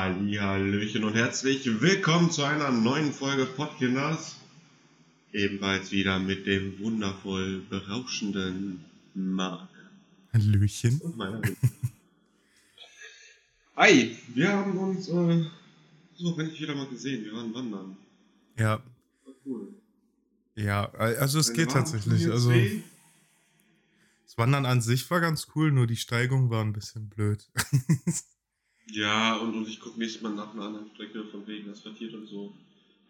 Hallöchen und herzlich willkommen zu einer neuen Folge Podkinders. Ebenfalls wieder mit dem wundervoll berauschenden Marc. Hallöchen. Und meiner Hi, wir haben uns äh, so endlich wieder mal gesehen. Wir waren wandern. Ja. War cool. Ja, also es Deine geht tatsächlich. Also das Wandern an sich war ganz cool, nur die Steigung war ein bisschen blöd. Ja, und, und ich gucke nächstes Mal nach einer anderen Strecke von wegen asphaltiert und so.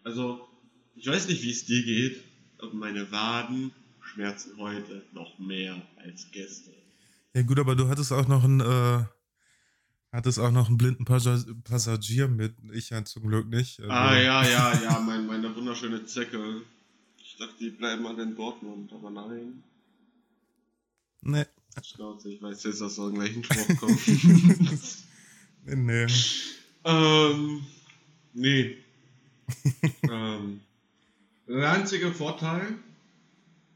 Also, ich weiß nicht, wie es dir geht, aber meine Waden schmerzen heute noch mehr als gestern. ja gut, aber du hattest auch noch einen, äh, hattest auch noch einen blinden Passa Passagier mit. Ich ja zum Glück nicht. Also, Ah, ja, ja, ja, mein, meine wunderschöne Zecke. Ich dachte, die bleiben alle in Dortmund, aber nein. Nee, Schnauze, ich weiß jetzt, dass da gleich ein Spruch kommt. nee, ähm, nee. ähm, der einzige Vorteil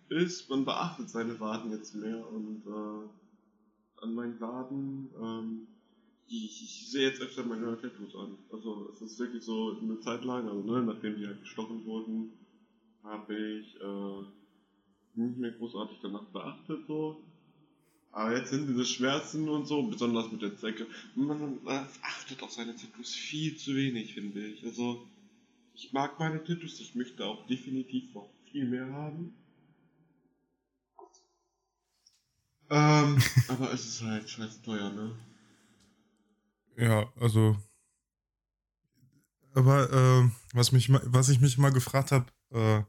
ist, man beachtet seine Waden jetzt mehr und äh, an meinen Waden, ähm, ich, ich sehe jetzt öfter meine Tattoos an. Also es ist wirklich so eine Zeit lang, also ne, nachdem die halt gestochen wurden, habe ich äh, nicht mehr großartig danach beachtet so. Aber jetzt sind diese Schmerzen und so, besonders mit der Zecke. Man äh, achtet auf seine Tattoos viel zu wenig, finde ich. Also, ich mag meine Tattoos, ich möchte auch definitiv noch viel mehr haben. Ähm, aber es ist halt scheiße teuer, ne? Ja, also. Aber äh, was, mich, was ich mich mal gefragt habe, äh,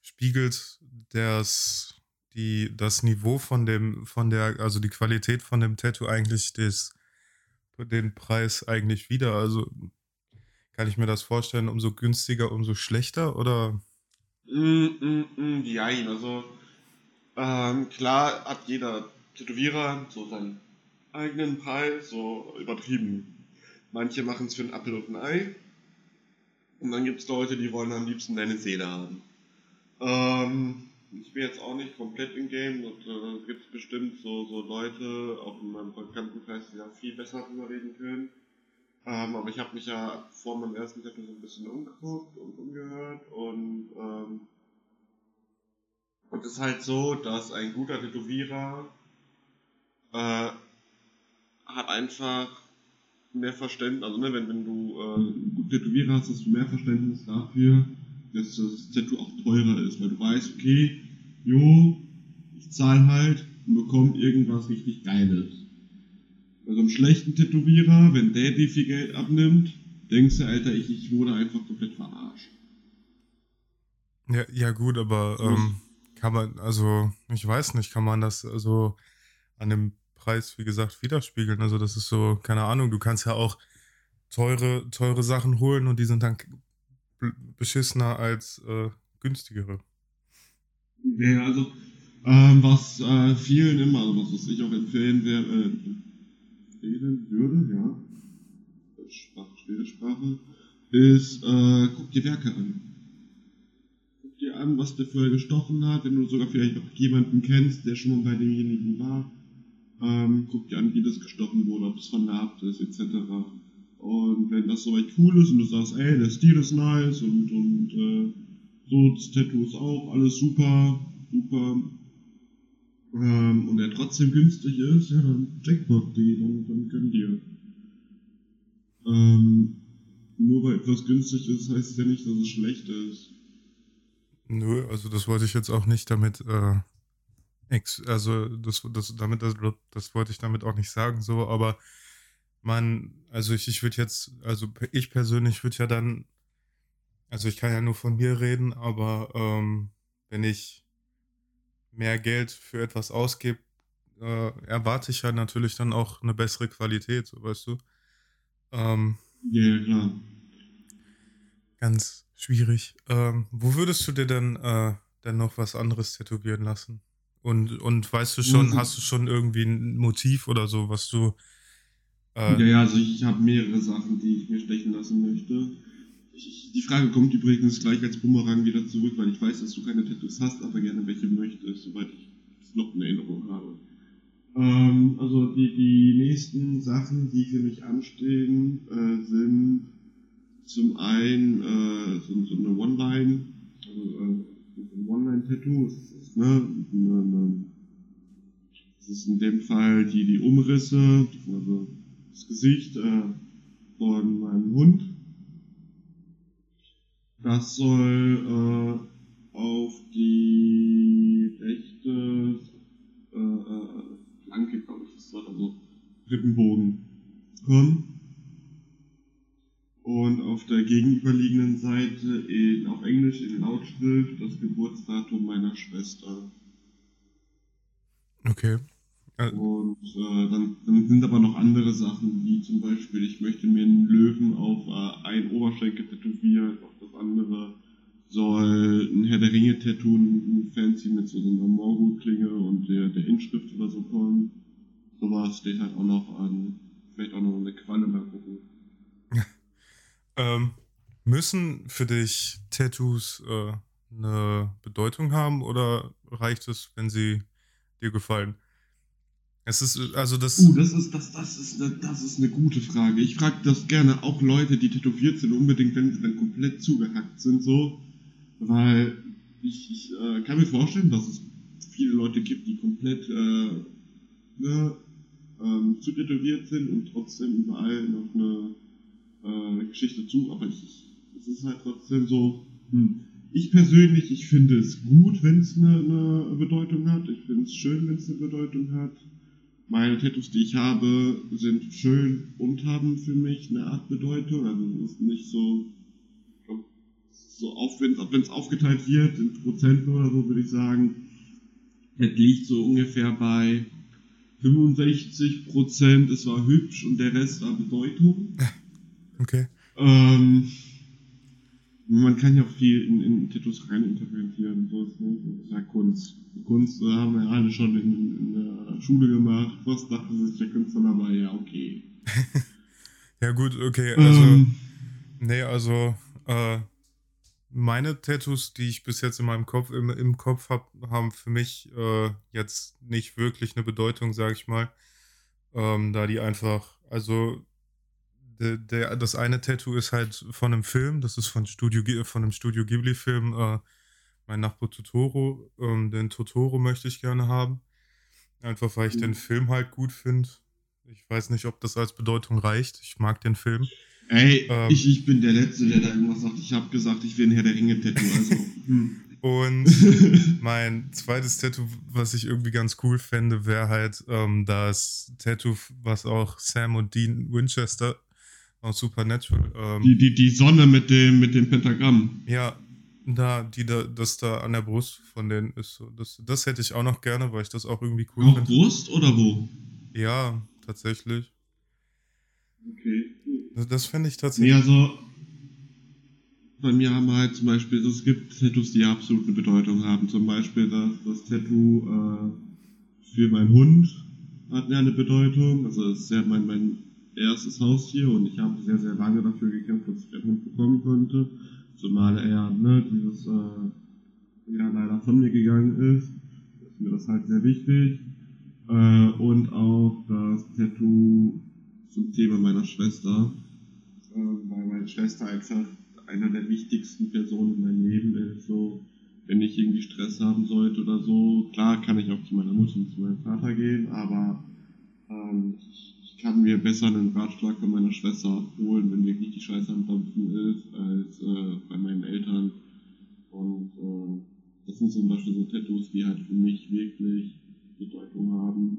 spiegelt das, die, das Niveau von dem, von der, also die Qualität von dem Tattoo eigentlich des, den Preis eigentlich wieder? Also kann ich mir das vorstellen, umso günstiger, umso schlechter? Oder? Mm, mm, mm, jein, also ähm, klar hat jeder Tätowierer so seinen eigenen Preis, so übertrieben. Manche machen es für einen Apfel und ein Ei. Und dann gibt es Leute, die wollen am liebsten deine Seele haben. Ähm, ich bin jetzt auch nicht komplett im Game und äh, gibt es bestimmt so, so Leute, auch in meinem Bekanntenkreis, die da viel besser drüber reden können. Ähm, aber ich habe mich ja vor meinem ersten Tattoo so ein bisschen umgeguckt und umgehört und ähm, und es ist halt so, dass ein guter Tätowierer äh, hat einfach mehr Verständnis, also ne, wenn, wenn du äh, einen guten Tätowierer hast, hast du mehr Verständnis dafür, dass das Tattoo auch teurer ist, weil du weißt, okay, jo, ich zahle halt und bekomme irgendwas richtig Geiles. Bei so einem schlechten Tätowierer, wenn der dir viel Geld abnimmt, denkst du, Alter, ich, ich wurde einfach komplett verarscht. Ja, ja gut, aber ähm, kann man, also ich weiß nicht, kann man das also an dem Preis, wie gesagt, widerspiegeln? Also das ist so, keine Ahnung, du kannst ja auch teure, teure Sachen holen und die sind dann beschissener als äh, günstigere. Ja, also, ähm, was äh, vielen immer, also was, was ich auch empfehlen, wär, äh, empfehlen würde, ja, Sprache, schwere Sprache, ist, äh, guck dir Werke an. Guck dir an, was der vorher gestochen hat, wenn du sogar vielleicht noch jemanden kennst, der schon mal bei demjenigen war. Ähm, guck dir an, wie das gestochen wurde, ob es vernarbt ist, etc. Und wenn das soweit cool ist und du sagst, ey, der Stil ist nice und, und äh, so, das Tattoo ist auch alles super, super. Ähm, und er trotzdem günstig ist, ja, dann Jackpot, die, dann, dann gönn dir. Ähm, nur weil etwas günstig ist, heißt ja nicht, dass es schlecht ist. Nö, also das wollte ich jetzt auch nicht damit, äh, ex also das, das, damit, das, das wollte ich damit auch nicht sagen, so, aber man, also ich, ich würde jetzt, also ich persönlich würde ja dann, also ich kann ja nur von mir reden, aber ähm, wenn ich mehr Geld für etwas ausgebe, äh, erwarte ich ja natürlich dann auch eine bessere Qualität, so weißt du. Ähm, Ja, ja, klar. ganz schwierig. Ähm, wo würdest du dir denn, äh, denn noch was anderes tätowieren lassen? Und, und weißt du schon, Mhm. hast du schon irgendwie ein Motiv oder so, was du. Äh, Ja, ja, also ich, habe mehrere Sachen, die ich mir stechen lassen möchte. Ich, die Frage kommt übrigens gleich als Bumerang wieder zurück, weil ich weiß, dass du keine Tattoos hast, aber gerne welche möchtest, soweit ich es noch in Erinnerung habe. Ähm, also die, die nächsten Sachen, die für mich anstehen, äh, zum einen äh, so, so eine One-Line, also äh, ein One-Line-Tattoo, das ne, eine, eine, das ist in dem Fall die, die Umrisse, also das Gesicht äh, von meinem Hund. Das soll äh, auf die rechte äh, äh, Flanke, glaube ich, das, also Rippenbogen kommen. Und auf der gegenüberliegenden Seite in, auf Englisch in Lautschrift das Geburtsdatum meiner Schwester. Okay. Und äh, dann, dann, sind aber noch andere Sachen, wie zum Beispiel, ich möchte mir einen Löwen auf äh, einen Oberschenkel tätowieren, auf das andere soll ein Herr der Ringe-Tattoo, ein Fancy mit so einer Morgul-Klinge und der, der Inschrift oder so kommen. Sowas steht halt auch noch an. Vielleicht auch noch eine Qualle mal gucken. ähm, müssen für dich Tattoos äh, eine Bedeutung haben oder reicht es, wenn sie dir gefallen? Es ist, also das. Uh, das ist, das, das ist, das ist eine gute Frage. Ich frage das gerne auch Leute, die tätowiert sind, unbedingt, wenn sie dann komplett zugehackt sind, so. Weil ich, ich äh, kann mir vorstellen, dass es viele Leute gibt, die komplett äh, ne, ähm, zu tätowiert sind und trotzdem überall noch eine äh, Geschichte zu. Aber ich, es ist halt trotzdem so. Hm. Ich persönlich, ich finde es gut, wenn es eine, eine Bedeutung hat. Ich finde es schön, wenn es eine Bedeutung hat. Meine Tattoos, die ich habe, sind schön und haben für mich eine Art Bedeutung. Also es ist nicht so, so auf, wenn es aufgeteilt wird in Prozenten oder so, würde ich sagen, es liegt so ungefähr bei 65 Prozent. Es war hübsch und der Rest war Bedeutung. Okay. Ähm, man kann ja auch viel in, in Tattoos reininterpretieren. So ist, ne? das ist ja Kunst. Kunst äh, haben wir alle schon in, in, der Schule gemacht. Was dachte sich der Künstler dabei? Ja, okay. ja, gut, okay. Also, ähm, nee, also, äh, meine Tattoos, die ich bis jetzt in meinem Kopf, im, im Kopf habe, haben für mich äh, jetzt nicht wirklich eine Bedeutung, sag ich mal. Ähm, da die einfach, also der, der, das eine Tattoo ist halt von einem Film, das ist von, Studio, von einem Studio Ghibli-Film, äh, mein Nachbar Totoro. Ähm, den Totoro möchte ich gerne haben. Einfach weil ich mhm. den Film halt gut finde. Ich weiß nicht, ob das als Bedeutung reicht. Ich mag den Film. Ey, ähm, ich, ich bin der Letzte, der da irgendwas sagt. Ich habe gesagt, ich will ein Herr der Ringe-Tattoo. Also, hm. Und mein zweites Tattoo, was ich irgendwie ganz cool fände, wäre halt ähm, das Tattoo, was auch Sam und Dean Winchester aus Supernatural. Ähm, die, die, die Sonne mit dem, mit dem Pentagramm. Ja, da, die da, das da an der Brust von denen ist. So. Das, das hätte ich auch noch gerne, weil ich das auch irgendwie cool finde. Auf Brust oder wo? Ja, tatsächlich. Okay, cool. Das, das fände ich tatsächlich. Nee, also bei mir haben wir halt zum Beispiel, also es gibt Tattoos, die absolut eine Bedeutung haben. Zum Beispiel das, das Tattoo äh, für meinen Hund hat ja eine Bedeutung. Also es ist ja mein, mein erstes Haustier und ich habe sehr, sehr lange dafür gekämpft, dass ich einen Hund bekommen konnte. Zumal er ne, dieses äh, ja leider von mir gegangen ist. Ist mir das halt sehr wichtig. Äh, und auch das Tattoo zum Thema meiner Schwester. Äh, weil meine Schwester einfach einer der wichtigsten Personen in meinem Leben ist. So, wenn ich irgendwie Stress haben sollte oder so, klar kann ich auch zu meiner Mutter und zu meinem Vater gehen, aber ähm, ich kann mir besser einen Ratschlag von meiner Schwester holen, wenn wirklich die Scheiße am Dampfen ist, als äh, bei meinen Eltern. Und äh, das sind zum Beispiel so Tattoos, die halt für mich wirklich Bedeutung haben.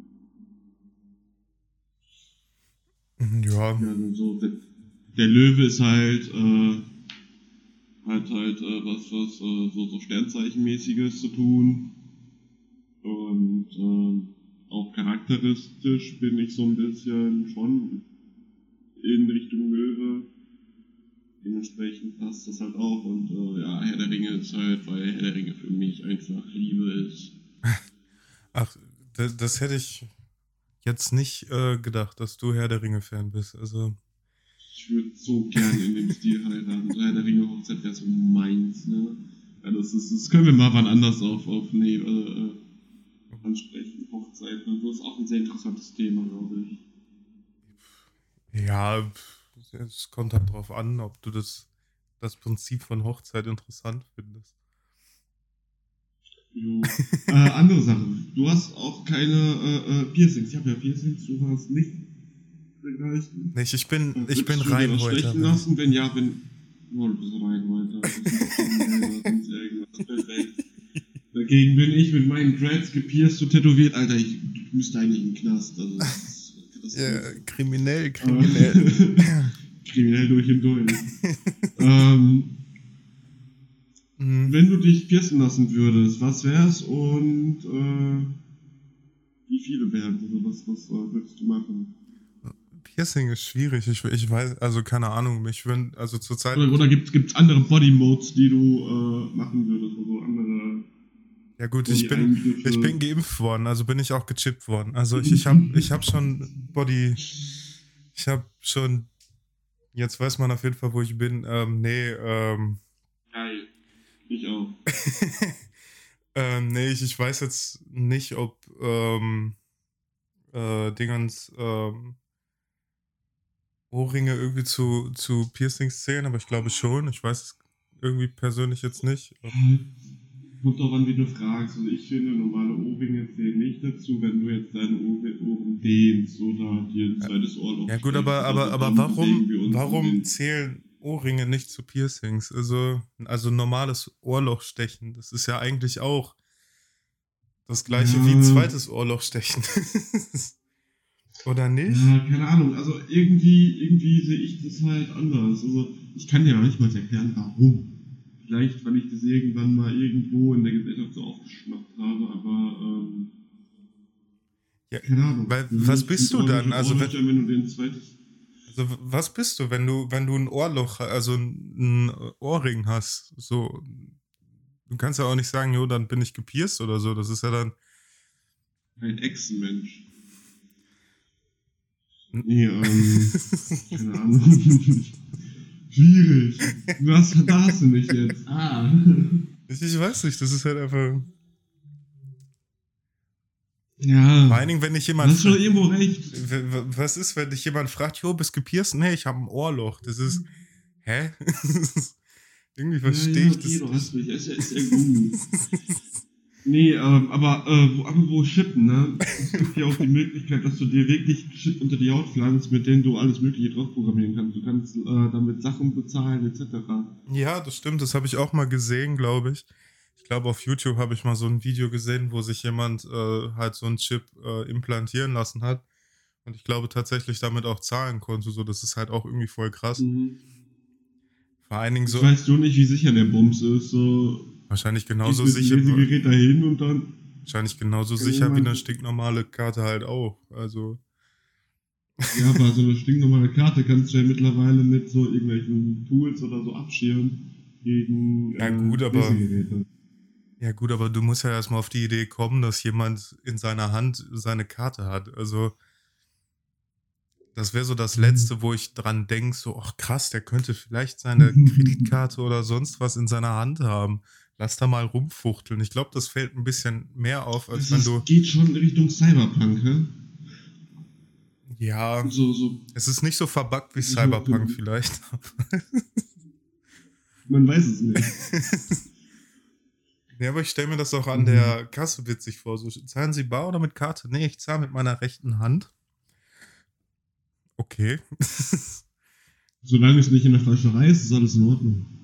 Mhm, ja. ja also so, der, der, Löwe ist halt, äh, halt halt äh, was, was äh, so, so Sternzeichenmäßiges zu tun. Und äh, auch charakteristisch bin ich so ein bisschen schon in Richtung Löwe. Dementsprechend passt das halt auch. Und äh, ja, Herr der Ringe ist halt, weil Herr der Ringe für mich einfach Liebe ist. Ach, das, das hätte ich jetzt nicht äh, gedacht, dass du Herr der Ringe-Fan bist. Also. Ich würde so gerne in dem Stil heiraten. Herr der Ringe-Hochzeit wäre so meins, ne? Ja, das, ist, das können wir mal wann anders auf, aufnehmen. Äh, ansprechen, Hochzeiten und so ist auch ein sehr interessantes Thema, glaube ich. Ja, es kommt halt drauf an, ob du das, das Prinzip von Hochzeit interessant findest. Jo. äh, andere Sache. Du hast auch keine äh, äh, Piercings. Ich habe ja Piercings, du hast nicht dergleichen. Nicht, ich bin, ich bin rein heute. lassen? Wenn ja, wenn. Oh, du bist rein heute. Dagegen bin ich mit meinen Dreads gepierst und tätowiert. Alter, ich müsste eigentlich in den Knast. Also, das das ja, kriminell, kriminell. kriminell durch und durch. ähm, mhm. Wenn du dich piercen lassen würdest, was wär's und äh, wie viele wären Also was, was äh, würdest du machen? Piercing ist schwierig. Ich, ich weiß, also keine Ahnung, mich würden, also zurzeit. Oder, oder gibt es andere Body Modes, die du äh, machen würdest, also andere. Ja gut, ich bin, ich bin geimpft worden, also bin ich auch gechippt worden. Also ich, ich habe ich hab schon Body, ich habe schon, jetzt weiß man auf jeden Fall, wo ich bin. Ähm, nee, ähm. Geil. Ich auch. ähm, nee, ich, ich weiß jetzt nicht, ob ähm, äh, Dingens ähm, Ohrringe irgendwie zu, zu Piercings zählen, aber ich glaube schon. Ich weiß es irgendwie persönlich jetzt nicht. Kommt doch an, wie du fragst. Also ich finde, normale Ohrringe zählen nicht dazu, wenn du jetzt deine Ohren dehnst oder dir ein zweites Ohr noch Ja gut, aber, aber, aber warum, warum zählen Ohrringe nicht zu Piercings? Also, also normales Ohrloch stechen, das ist ja eigentlich auch das gleiche ja. wie ein zweites Ohrloch stechen. Oder nicht? Ja, keine Ahnung. Also irgendwie, irgendwie sehe ich das halt anders. Also ich kann ja nicht mal erklären, warum. Vielleicht, weil ich das irgendwann mal irgendwo in der Gesellschaft so aufgeschnappt habe, aber ähm, ja, keine Ahnung. Weil, was bist du dann? Also wenn, wenn, du den zweites also was bist du, wenn du, wenn du ein Ohrloch, also ein Ohrring hast? So, du kannst ja auch nicht sagen, jo, dann bin ich gepierst oder so. Das ist ja dann. Ein Echsenmensch. Nee, ähm, keine Ahnung. Schwierig. Was da hast du nicht jetzt? Ah. Ich, weiß nicht, das ist halt einfach. Ja. Vor allen Dingen, wenn dich jemand. Hast du irgendwo recht. Was ist, wenn dich jemand fragt, jo, bist gepierst? Nee, ich habe ein Ohrloch. Das ist. Hä? Irgendwie verstehe ja, ja, okay, ich das. Du hast mich, ja, ist ja gut. Nee, ähm, aber äh, wo, wo Chippen, ne? Es gibt ja auch die Möglichkeit, dass du dir wirklich Chip unter die Haut pflanzt, mit denen du alles Mögliche drauf programmieren kannst. Du kannst äh, damit Sachen bezahlen, etc. Ja, das stimmt, das habe ich auch mal gesehen, glaube ich. Ich glaube, auf YouTube habe ich mal so ein Video gesehen, wo sich jemand äh, halt so einen Chip äh, implantieren lassen hat. Und ich glaube tatsächlich damit auch zahlen konnte. So, das ist halt auch irgendwie voll krass. Mhm. Vor allen Dingen so. Weißt du nicht, wie sicher der Bums ist? So, Wahrscheinlich genauso sicher. Gerät dahin und dann. Wahrscheinlich genauso sicher wie eine stinknormale Karte halt auch. Also. Ja, aber so eine stinknormale Karte kannst du ja mittlerweile mit so irgendwelchen Tools oder so abschirmen gegen. Ja, gut, äh, aber. Ja, gut, aber du musst ja erstmal auf die Idee kommen, dass jemand in seiner Hand seine Karte hat. Also. Das wäre so das mhm. Letzte, wo ich dran denke, so, ach krass, der könnte vielleicht seine Kreditkarte oder sonst was in seiner Hand haben lass da mal rumfuchteln. Ich glaube, das fällt ein bisschen mehr auf, als das wenn du. geht schon in Richtung Cyberpunk, hä? Ja. So, so. Es ist nicht so verbuggt wie Cyberpunk so, vielleicht. Man weiß es nicht. ja, aber ich stelle mir das auch an mhm. der Kasse witzig vor. So, zahlen Sie bar oder mit Karte? Nee, ich zahle mit meiner rechten Hand. Okay. Solange es nicht in der Fleischerei ist, ist alles in Ordnung.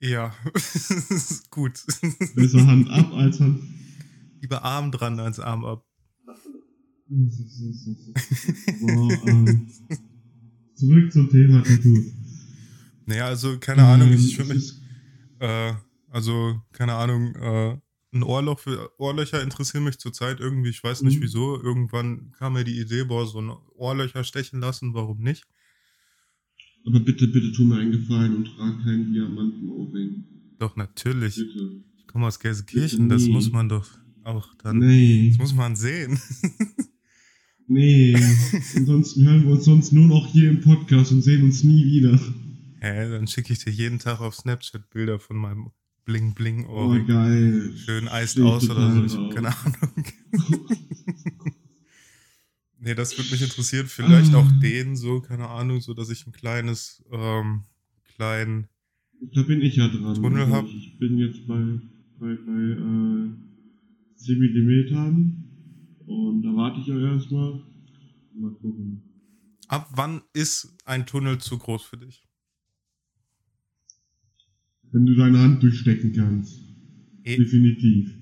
Ja, gut. Besser Hand ab als Hand. Lieber Arm dran als Arm ab. so, ähm, zurück zum Thema Tattoo. Naja, also keine Ahnung, ich, ich würde mich. Äh, also, keine Ahnung, äh, ein Ohrloch für Ohrlöcher interessieren mich zurzeit irgendwie, ich weiß nicht mhm. wieso. Irgendwann kam mir die Idee, boah, so ein Ohrlöcher stechen lassen, warum nicht? Aber bitte, bitte tu mir einen Gefallen und trag keinen Diamantenohrring. Doch, natürlich. Bitte. Ich komme aus Gelsenkirchen, das muss man doch auch dann. Nee. Das muss man sehen. nee. Ansonsten hören wir uns sonst nur noch hier im Podcast und sehen uns nie wieder. Hä, dann schicke ich dir jeden Tag auf Snapchat Bilder von meinem Bling Bling Ohrring. Oh, geil. Schön eist aus oder so, ich habe keine Ahnung. Nee, das würde mich interessieren. Vielleicht Ah. auch den so, keine Ahnung, so dass ich ein kleines, ähm, kleinen. Da bin ich ja dran. Tunnel Also hab- Ich, bin jetzt bei, bei, bei äh, 10 Millimetern und da warte ich ja erstmal. Mal gucken. Ab wann ist ein Tunnel zu groß für dich? Wenn du deine Hand durchstecken kannst. Eh, Definitiv.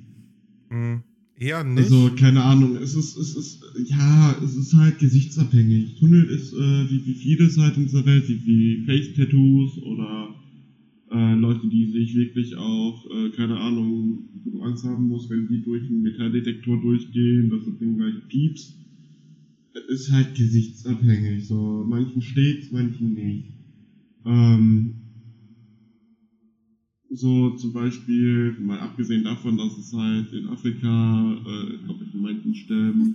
mh, eher nicht. Also, keine Ahnung, es ist, es ist, ja, es ist halt gesichtsabhängig. Tunnel ist, äh, wie, wie vieles halt in dieser Welt, wie, wie Face-Tattoos oder äh, Leute, die sich wirklich auch, äh, keine Ahnung, Angst haben musst, wenn die durch einen Metalldetektor durchgehen, dass das Ding gleich piepst. Es ist halt gesichtsabhängig. So, manchen steht's, manchen nicht. Ähm, so zum Beispiel, mal abgesehen davon, dass es halt in Afrika, äh, glaube ich, in manchen Stämmen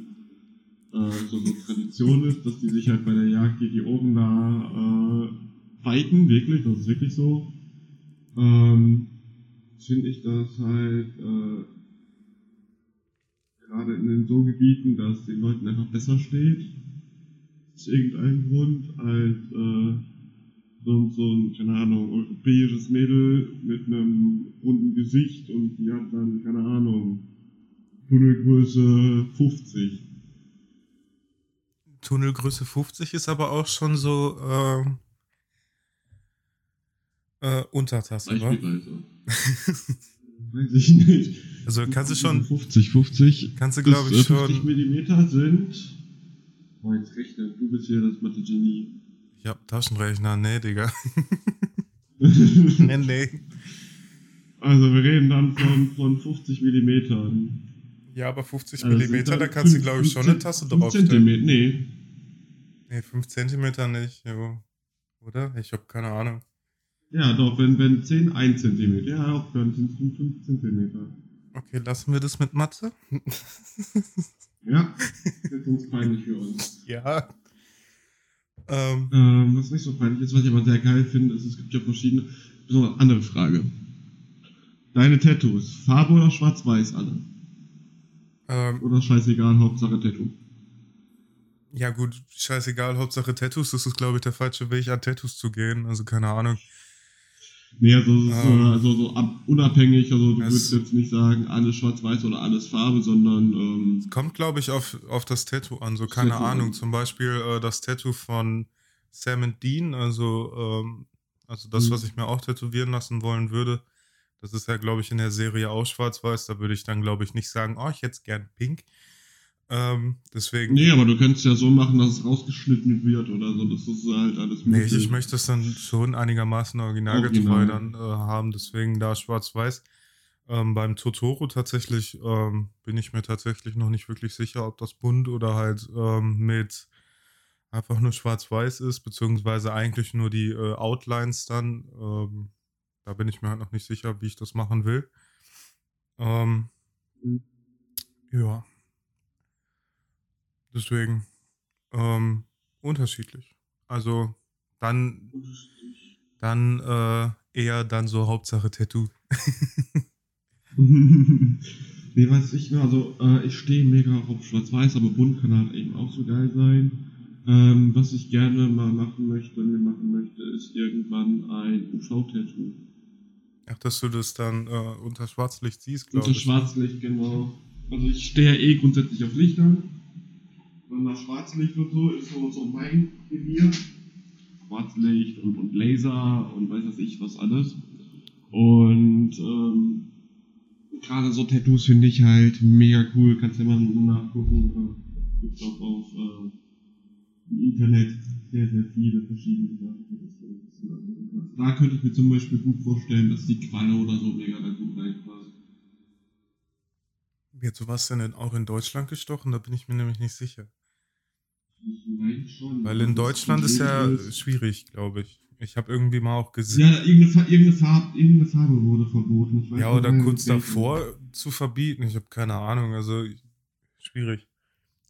äh, so, so Tradition ist, dass die sich halt bei der Jagd die, die Ohren da äh, weiten, wirklich, das ist wirklich so. Ähm, finde ich das halt äh, gerade in den so Gebieten, dass den Leuten einfach besser steht. Aus irgendeinem Grund halt äh, so, so ein, keine Ahnung, europäisches Mädel mit einem runden Gesicht und die hat dann, keine Ahnung, Tunnelgröße 50. Tunnelgröße 50 ist aber auch schon so ähm, äh, Untertasse? Beispielsweise. Weiß ich nicht. Also kannst du schon, 50, 50. kannst du glaube äh, ich 50 schon. Millimeter sind. Oh, jetzt rechne, du bist hier das Mathe-Genie. Ich hab Taschenrechner, nee, Digga. nee, nee. Also wir reden dann von, von 50 Millimetern. Ja, aber 50 Also Millimeter, da kannst du glaube ich schon eine Tasse draufstellen. Zentimeter, nee. Nee, 5 Zentimeter nicht, jo. Oder? Ich hab keine Ahnung. Ja, doch, wenn, wenn 10, 1 Zentimeter. Ja, auch dann sind es 5 Zentimeter. Okay, lassen wir das mit Mathe? Ja, das ist uns peinlich für uns. ja. Ähm, Ähm, was nicht so peinlich ist, was ich aber sehr geil finde, ist, es gibt ja verschiedene. So, andere Frage. Deine Tattoos, Farbe oder schwarz-weiß alle? ähm, Oder scheißegal, Hauptsache Tattoo. ja gut, scheißegal, Hauptsache Tattoos, das ist glaube ich der falsche Weg, an Tattoos zu gehen. Also keine Ahnung. Nee, also, es ist, Ähm, äh, also so ab, unabhängig, also du es- würdest jetzt nicht sagen, alles schwarz-weiß oder alles Farbe, sondern ähm, Kommt, glaube ich, auf, auf das Tattoo an. So, keine Tattoo Ahnung. an. Zum Beispiel äh, das Tattoo von Sam and Dean, also, ähm, also das, Mhm. was ich mir auch tätowieren lassen wollen würde. Das ist ja, glaube ich, in der Serie auch schwarz-weiß. Da würde ich dann, glaube ich, nicht sagen, oh, ich hätte es gern pink. Ähm, deswegen. nee, aber du könntest ja so machen, dass es rausgeschnitten wird oder so, das ist halt alles Nee, ich, möglich. ich möchte es dann schon einigermaßen originalgetreu Original. dann äh, haben, deswegen da schwarz-weiß. Ähm, beim Totoro tatsächlich ähm, bin ich mir tatsächlich noch nicht wirklich sicher, ob das bunt oder halt ähm, mit einfach nur schwarz-weiß ist, beziehungsweise eigentlich nur die äh, Outlines dann. Ähm, da bin ich mir halt noch nicht sicher, wie ich das machen will. Ähm, Mhm. ja. Deswegen ähm, unterschiedlich. Also dann, dann äh, eher dann so Hauptsache Tattoo. nee, weiß ich nur, also äh, ich stehe mega auf Schwarz-Weiß, aber bunt kann halt eben auch so geil sein. Ähm, was ich gerne mal machen möchte, mir machen möchte, ist irgendwann ein UV-Tattoo. Ach, dass du das dann äh, unter Schwarzlicht siehst, glaube Unter ich. Schwarzlicht, genau. Also ich stehe ja eh grundsätzlich auf Lichtern. Und das Schwarzlicht und so ist so, so mein Revier. Schwarzlicht und, und Laser und weiß was ich was alles. Und ähm, gerade so Tattoos finde ich halt mega cool. Kannst ja mal nachgucken. Äh, gibt's auch auf äh, im Internet sehr, sehr viele verschiedene Sachen. Da könnte ich mir zum Beispiel gut vorstellen, dass die Qualle oder so mega da gut reinpasst. Wird sowas denn in- auch in Deutschland gestochen? Da bin ich mir nämlich nicht sicher. Weil in Deutschland ist ja schwierig, glaube ich. Ich habe irgendwie mal auch gesehen. Ja, irgendeine, irgendeine, Farbe, irgendeine Farbe wurde verboten. Ja, oder kurz davor zu verbieten. Ich habe keine Ahnung. Also schwierig.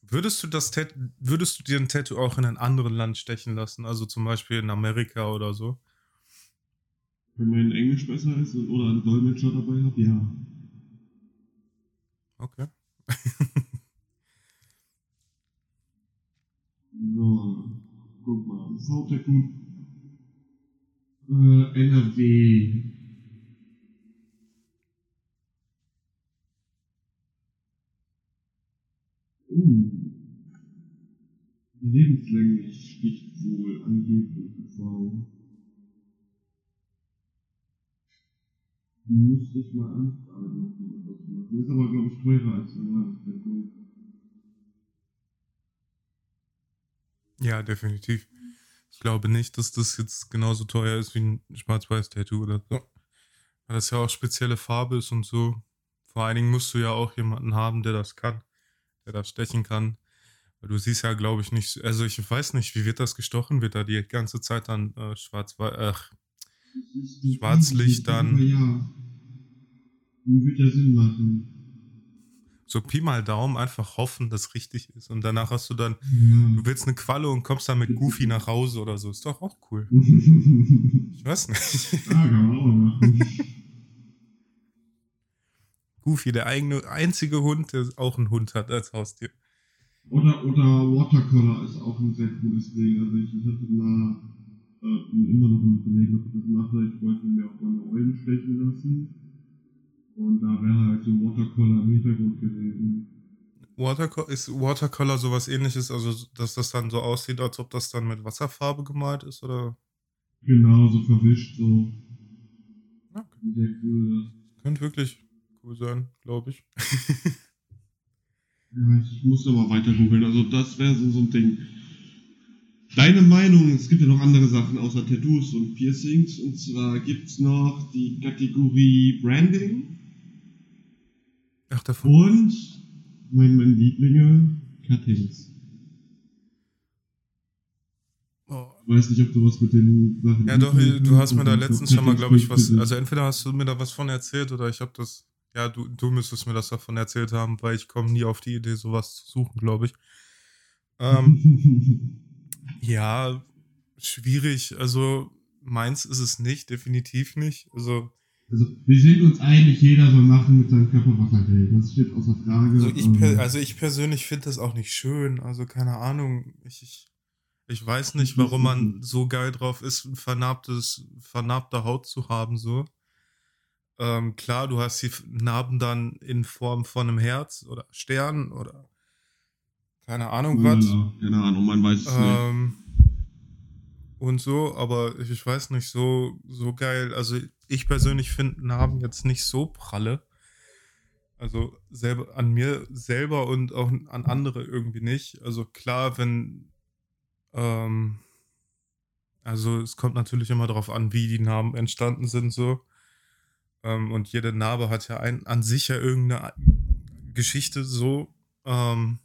Würdest du das Tat würdest du dir ein Tattoo auch in einem anderen Land stechen lassen? Also zum Beispiel in Amerika oder so? Wenn mein Englisch besser ist und- oder einen Dolmetscher dabei habe, ja. Okay. So, guck mal. V-Tattoo. Äh, NRW. Uh. Lebenslänglich sticht wohl angeblich V. Müsste ich mal anfragen, ob die das machen. Ist aber, glaube ich, teurer als normales Tattoo. Ja, definitiv. Ich glaube nicht, dass das jetzt genauso teuer ist wie ein Schwarz-Weiß-Tattoo oder so. Weil das ja auch spezielle Farbe ist und so. Vor allen Dingen musst du ja auch jemanden haben, der das kann, der das stechen kann. Weil du siehst ja, glaube ich, nicht, also ich weiß nicht, wie wird das gestochen? Wird da die ganze Zeit dann äh, schwarz-weiß, ach, Schwarzlicht dann. Ja. Wird ja Sinn machen. So Pi mal Daumen einfach hoffen, dass richtig ist. Und danach hast du dann, Ja. du willst eine Qualle und kommst dann mit Goofy nach Hause oder so. Ist doch auch cool. Ich weiß nicht. Auch machen. Goofy, der eigene, einzige Hund, der auch einen Hund hat als Haustier. Oder, oder Watercolor ist auch ein sehr cooles Ding. Also ich, ich hatte mal äh, immer noch einen Kollegen, ob ich das mache. Ich wollte mir auch meine Eulen stechen lassen. Und da wäre halt so Watercolor im Hintergrund gewesen. Waterco ist Watercolor sowas ähnliches, also dass das dann so aussieht, als ob das dann mit Wasserfarbe gemalt ist, oder? Genau, so verwischt, so. Ja, Sehr cool. könnte wirklich cool sein, glaube ich. Ja, ich, muss mal weiter googeln. Also das wäre so, so ein Ding. Deine Meinung, es gibt ja noch andere Sachen außer Tattoos und Piercings. Und zwar gibt's noch die Kategorie Branding Ach, davon. und mein, mein Lieblinge, Cuttings. Oh. Ich weiß nicht, ob du was mit den Sachen... Ja, doch, du hast mir da letztens schon mal, glaube ich, was. Also entweder hast du mir da was von erzählt oder ich habe das. Ja, du, du müsstest mir das davon erzählt haben, weil ich komme nie auf die Idee, sowas zu suchen, glaube ich. Ähm, ja, schwierig. Also meins ist es nicht, definitiv nicht. Also, Also, wir sind uns einig, jeder soll machen mit seinem Körper, was er will. Das steht außer Frage. also, ich, Ähm, also ich persönlich finde das auch nicht schön. Also keine Ahnung. Ich, ich, ich weiß nicht, warum man so geil drauf ist, ein vernarbtes, vernarbte Haut zu haben, so. Ähm, klar, du hast die Narben dann in Form von einem Herz oder Stern oder keine Ahnung was. ja, keine Ahnung, man weiß es nicht. Und so, aber ich, ich weiß nicht, so, so geil. Also ich persönlich finde Narben jetzt nicht so pralle. Also selber an mir selber und auch an andere irgendwie nicht. Also klar, wenn ähm, also es kommt natürlich immer darauf an, wie die Narben entstanden sind so. Ähm, und jede Narbe hat ja ein, an sich ja irgendeine Geschichte so. Ähm,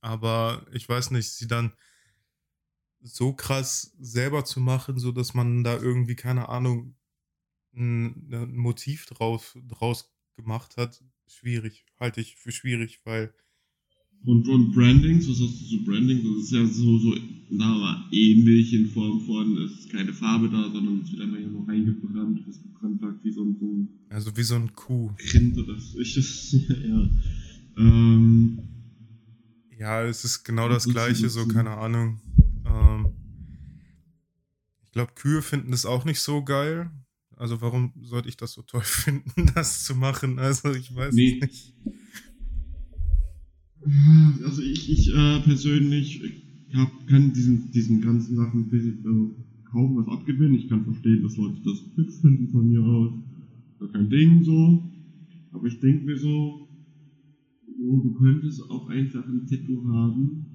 aber ich weiß nicht, sie dann so krass selber zu machen, so dass man da irgendwie, keine Ahnung, ein, ein Motiv drauf, draus gemacht hat, schwierig. Halte ich für schwierig, weil Und, und Brandings, was hast du zu Branding? Das ist ja so, so na, aber ähnlich in Form von, es ist keine Farbe da, sondern es wird einfach hier noch reingebrannt, was gebrannt sagt, wie so ein, so ein also wie so ein Kuh. Rind oder so. Ich, das, ja, ja. Ähm, Ja, es ist genau Das das Gleiche, so, keine Ahnung. Ich glaube, Kühe finden das auch nicht so geil. Also warum sollte ich das so toll finden, das zu machen? Also ich weiß Nee. nicht. also ich, ich äh, persönlich hab, kann diesen, diesen ganzen Sachen also kaum was abgewinnen. Ich kann verstehen, dass Leute das hübsch finden von mir aus. Gar kein Ding so. Aber ich denke mir so, jo, du könntest auch einfach ein Tattoo haben.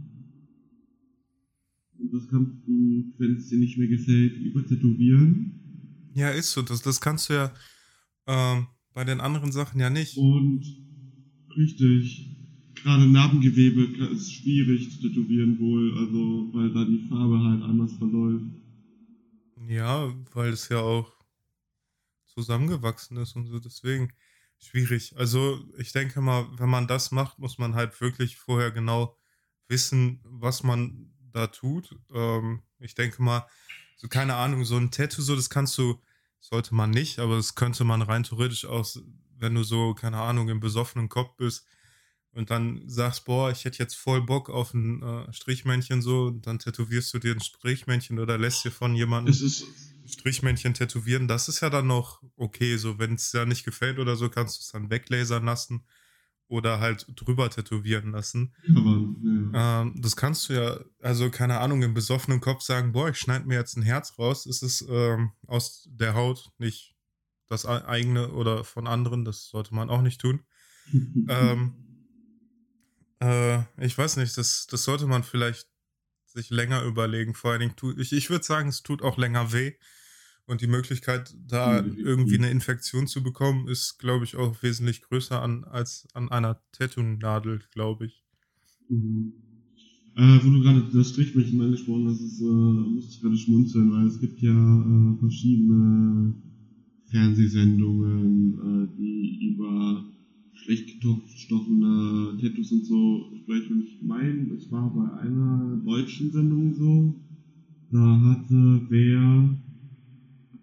Und das kannst du, wenn es dir nicht mehr gefällt, übertätowieren. Ja, ist so. Das, das kannst du ja ähm, bei den anderen Sachen ja nicht. Und richtig, gerade Narbengewebe ist schwierig zu tätowieren wohl, also weil da die Farbe halt anders verläuft. Ja, weil es ja auch zusammengewachsen ist und so, deswegen schwierig. Also ich denke mal, wenn man das macht, muss man halt wirklich vorher genau wissen, was man da tut. Ähm, ich denke mal, so keine Ahnung, so ein Tattoo, so das kannst du, sollte man nicht, aber das könnte man rein theoretisch auch, wenn du so, keine Ahnung, im besoffenen Kopf bist, und dann sagst, boah, ich hätte jetzt voll Bock auf ein äh, Strichmännchen so, und dann tätowierst du dir ein Strichmännchen oder lässt dir von jemandem ein Strichmännchen tätowieren, das ist ja dann noch okay, so wenn es ja nicht gefällt oder so, kannst du es dann weglasern lassen oder halt drüber tätowieren lassen. Ja. ähm, das kannst du ja, also keine Ahnung, im besoffenen Kopf sagen, boah, ich schneide mir jetzt ein Herz raus, ist es ähm, aus der Haut nicht das eigene oder von anderen, das sollte man auch nicht tun. ähm, äh, ich weiß nicht, das, das sollte man vielleicht sich länger überlegen. Vor allen Dingen, tut, ich, ich würde sagen, es tut auch länger weh. Und die Möglichkeit, da irgendwie eine Infektion zu bekommen, ist, glaube ich, auch wesentlich größer an, als an einer Tattoo-Nadel, glaube ich. Mhm. Äh, wo du gerade das Strichmännchen angesprochen hast, ist, äh, musste ich gerade schmunzeln, weil es gibt ja äh, verschiedene Fernsehsendungen, äh, die über schlecht gestochene Tattoos und so sprechen. Und ich meine, es war bei einer deutschen Sendung so, da hatte wer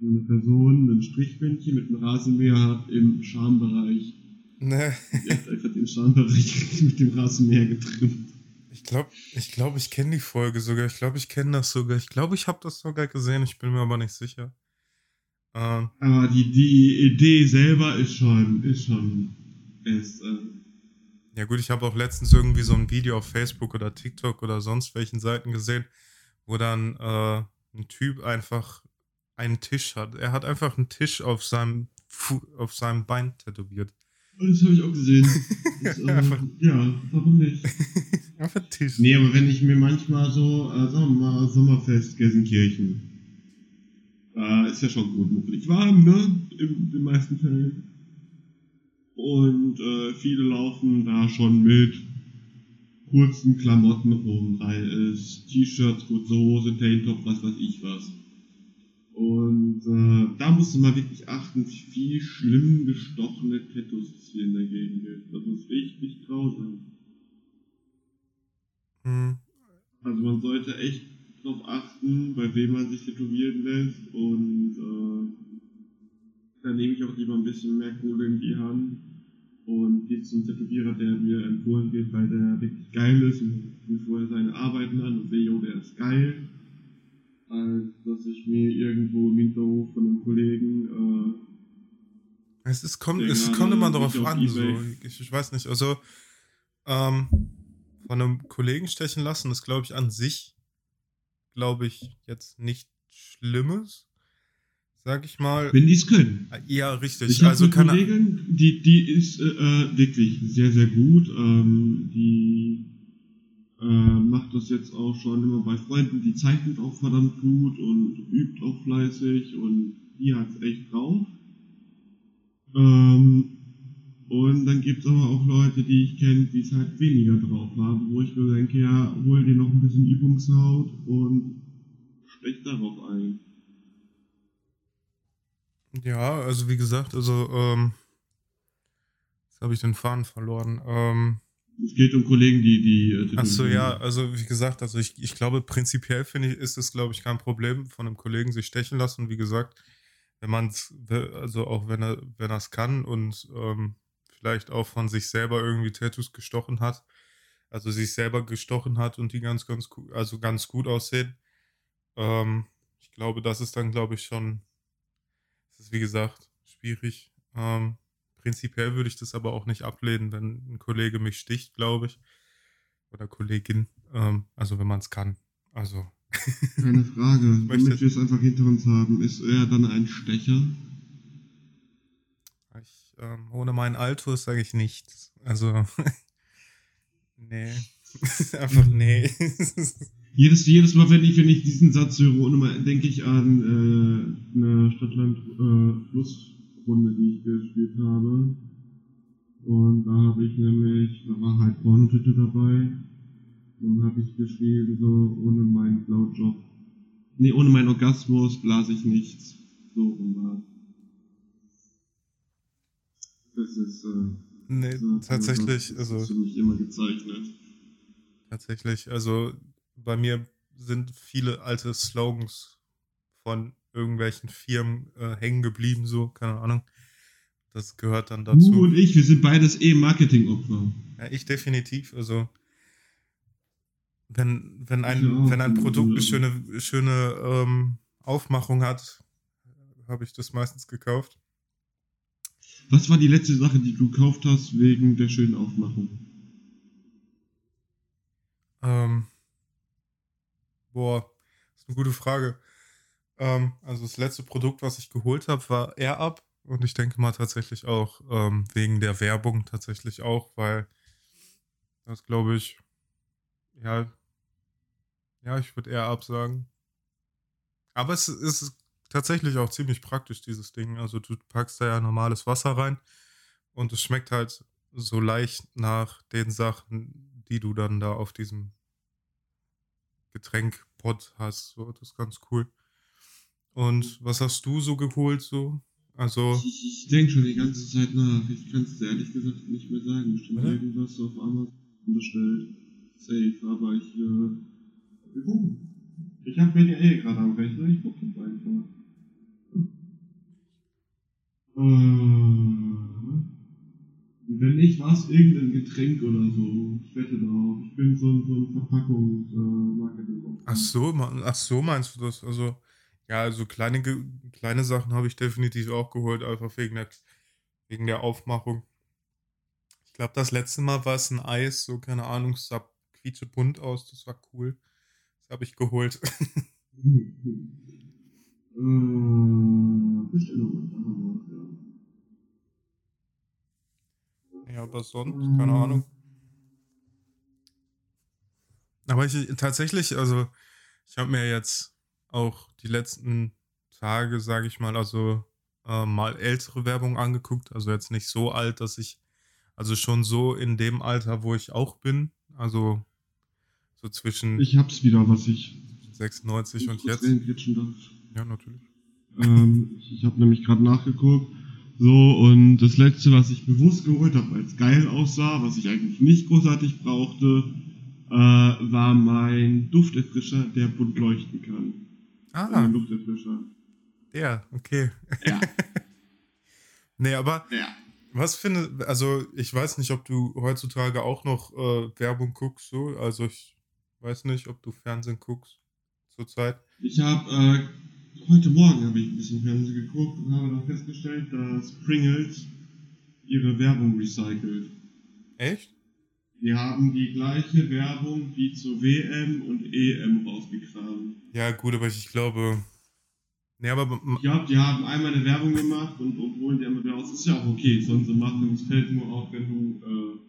eine Person ein Strichmännchen mit einem Rasenmäher im Schambereich. Ne. Die hat einfach den Schambereich mit dem Rasenmäher getrimmt. Ich glaube, ich, glaub, ich kenne die Folge sogar. Ich glaube, ich kenne das sogar. Ich glaube, ich habe das sogar gesehen. Ich bin mir aber nicht sicher. Ähm, aber die, die Idee selber ist schon, ist schon, ist, äh, ja gut, ich habe auch letztens irgendwie so ein Video auf Facebook oder TikTok oder sonst welchen Seiten gesehen, wo dann äh, ein Typ einfach einen Tisch hat. Er hat einfach einen Tisch auf seinem, Fu auf seinem Bein tätowiert. Das habe ich auch gesehen. Das, äh, ja, warum nicht? einfach Tisch. Nee, aber wenn ich mir manchmal so, äh, sagen wir mal, Sommerfest Gelsenkirchen, äh, ist ja schon gut muckelig warm, ne? In den meisten Fällen. Und äh, viele laufen da schon mit kurzen Klamotten rum, sei es T-Shirts, kurze Hose, Tanktop, was weiß ich was. Und äh, da musst du mal wirklich achten, wie schlimm gestochene Tattoos es hier in der Gegend gibt. Das ist richtig grausam. Mhm. Also man sollte echt darauf achten, bei wem man sich tätowieren lässt und äh, da nehme ich auch lieber ein bisschen mehr Kohle in die Hand und gehe zum Tätowierer, der mir empfohlen wird, weil der wirklich geil ist und mir vorher seine Arbeiten an und sehe, oh, der ist geil dass ich mir irgendwo im Hinterhof von einem Kollegen. Äh, es, ist, kommt, es kommt immer darauf an. So. Ich, ich, weiß nicht, also ähm, von einem Kollegen stechen lassen ist, glaube ich, an sich, glaube ich, jetzt nicht Schlimmes. Sag ich mal. Wenn die es können. Ja, richtig. Ich also eine Kollegin, die, die ist äh, äh, wirklich sehr, sehr gut. Ähm, die äh, macht das jetzt auch schon immer bei Freunden, die zeichnet auch verdammt gut und übt auch fleißig und die hat es echt drauf. Ähm, und dann gibt es aber auch Leute, die ich kenne, die es halt weniger drauf haben, wo ich mir denke, ja, hol dir noch ein bisschen Übungshaut und stech darauf ein. Ja, also wie gesagt, also ähm, jetzt habe ich den Faden verloren. Ähm, es geht um Kollegen, die die. Äh, Achso, ja, also wie gesagt, also ich, ich glaube, prinzipiell finde ich, ist es, glaube ich, kein Problem, von einem Kollegen sich stechen lassen. Wie gesagt, wenn man es, also auch wenn er, wenn er es kann und ähm, vielleicht auch von sich selber irgendwie Tattoos gestochen hat, also sich selber gestochen hat und die ganz, ganz gut, also ganz gut aussehen. Ähm, ich glaube, das ist dann, glaube ich, schon, das ist wie gesagt, schwierig. Ähm, Prinzipiell würde ich das aber auch nicht ablehnen, wenn ein Kollege mich sticht, glaube ich. Oder Kollegin. Ähm, also wenn man es kann. Also. Keine Frage. Damit wir es einfach hinter uns haben, ist er dann ein Stecher? Ich, ähm, ohne meinen Altus sage ich nichts. Also. nee. einfach nee. jedes, jedes Mal, wenn ich, wenn ich diesen Satz höre, ohne mal, denke ich an äh, eine Stadtland-Fluss. Äh, Runde, die ich gespielt habe. Und da habe ich nämlich, da war halt Pornotitel dabei. Dann habe ich geschrieben, so, ohne meinen Blowjob. Nee, ohne meinen Orgasmus blase ich nichts. So rum war Das ist, äh, Nee, so, tatsächlich, also. Das mich immer gezeichnet. Tatsächlich, also bei mir sind viele alte Slogans von irgendwelchen Firmen äh, hängen geblieben, so, keine Ahnung. das gehört dann dazu. Du und ich, wir sind beides eh Marketingopfer. Ja, ich definitiv. Also, wenn, wenn, ein, ja, wenn ein Produkt eine schöne, schöne ähm, Aufmachung hat, habe ich das meistens gekauft. Was war die letzte Sache, die du gekauft hast wegen der schönen Aufmachung? Ähm, boah, das ist eine gute Frage. Ähm, also das letzte Produkt, was ich geholt habe, war AirUp. Und ich denke mal tatsächlich auch ähm, wegen der Werbung tatsächlich auch, weil das glaube ich, ja, ja, ich würde eher absagen. Aber es ist tatsächlich auch ziemlich praktisch, dieses Ding. Also du packst da ja normales Wasser rein und es schmeckt halt so leicht nach den Sachen, die du dann da auf diesem Getränkpot hast. So, das ist ganz cool. Und was hast du so geholt so? Also. Ich, ich denke schon die ganze Zeit nach. Ich kann es ehrlich gesagt nicht mehr sagen. Bestimmt oder? irgendwas auf Amazon bestellt. Safe, aber ich, äh, wir gucken. Ich habe mir eh gerade am Rechner, ich gucke jetzt einfach. Äh, wenn nicht, was irgendein Getränk oder so. Ich wette drauf. Ich bin so, so ein Verpackungsmarketing. Äh, ach so, ach so meinst du das? Also, ja, also kleine, kleine Sachen habe ich definitiv auch geholt, einfach wegen der, wegen der Aufmachung. Ich glaube, das letzte Mal war es ein Eis, so keine Ahnung, es sah quietschebunt aus, das war cool. Das habe ich geholt. ja, aber sonst, keine Ahnung. Aber ich tatsächlich, also ich habe mir jetzt auch die letzten Tage, sage ich mal, also äh, mal ältere Werbung angeguckt. Also jetzt nicht so alt, dass ich, also schon so in dem Alter, wo ich auch bin. Also so zwischen. Ich hab's wieder, was ich. 96 und jetzt. Ja, natürlich. Ähm, ich habe nämlich gerade nachgeguckt. So, und das letzte, was ich bewusst geholt habe, weil es geil aussah, was ich eigentlich nicht großartig brauchte, äh, war mein Dufterfrischer, der bunt leuchten kann. Ah. Lufterfrischer. Ja, okay. Ja. nee, aber ja. was finde, also ich weiß nicht, ob du heutzutage auch noch äh, Werbung guckst, so. Also ich weiß nicht, ob du Fernsehen guckst zurzeit. Ich habe äh, heute Morgen habe ich ein bisschen Fernsehen geguckt und habe dann festgestellt, dass Pringles ihre Werbung recycelt. Echt? Die haben die gleiche Werbung wie zur WM und EM rausgekramt. Ja, gut, aber ich glaube. Nee, aber. Ich glaube, die haben einmal eine Werbung gemacht und, und holen die einmal wieder raus. Ist ja auch okay, sie machen. Es fällt nur auf, wenn du äh,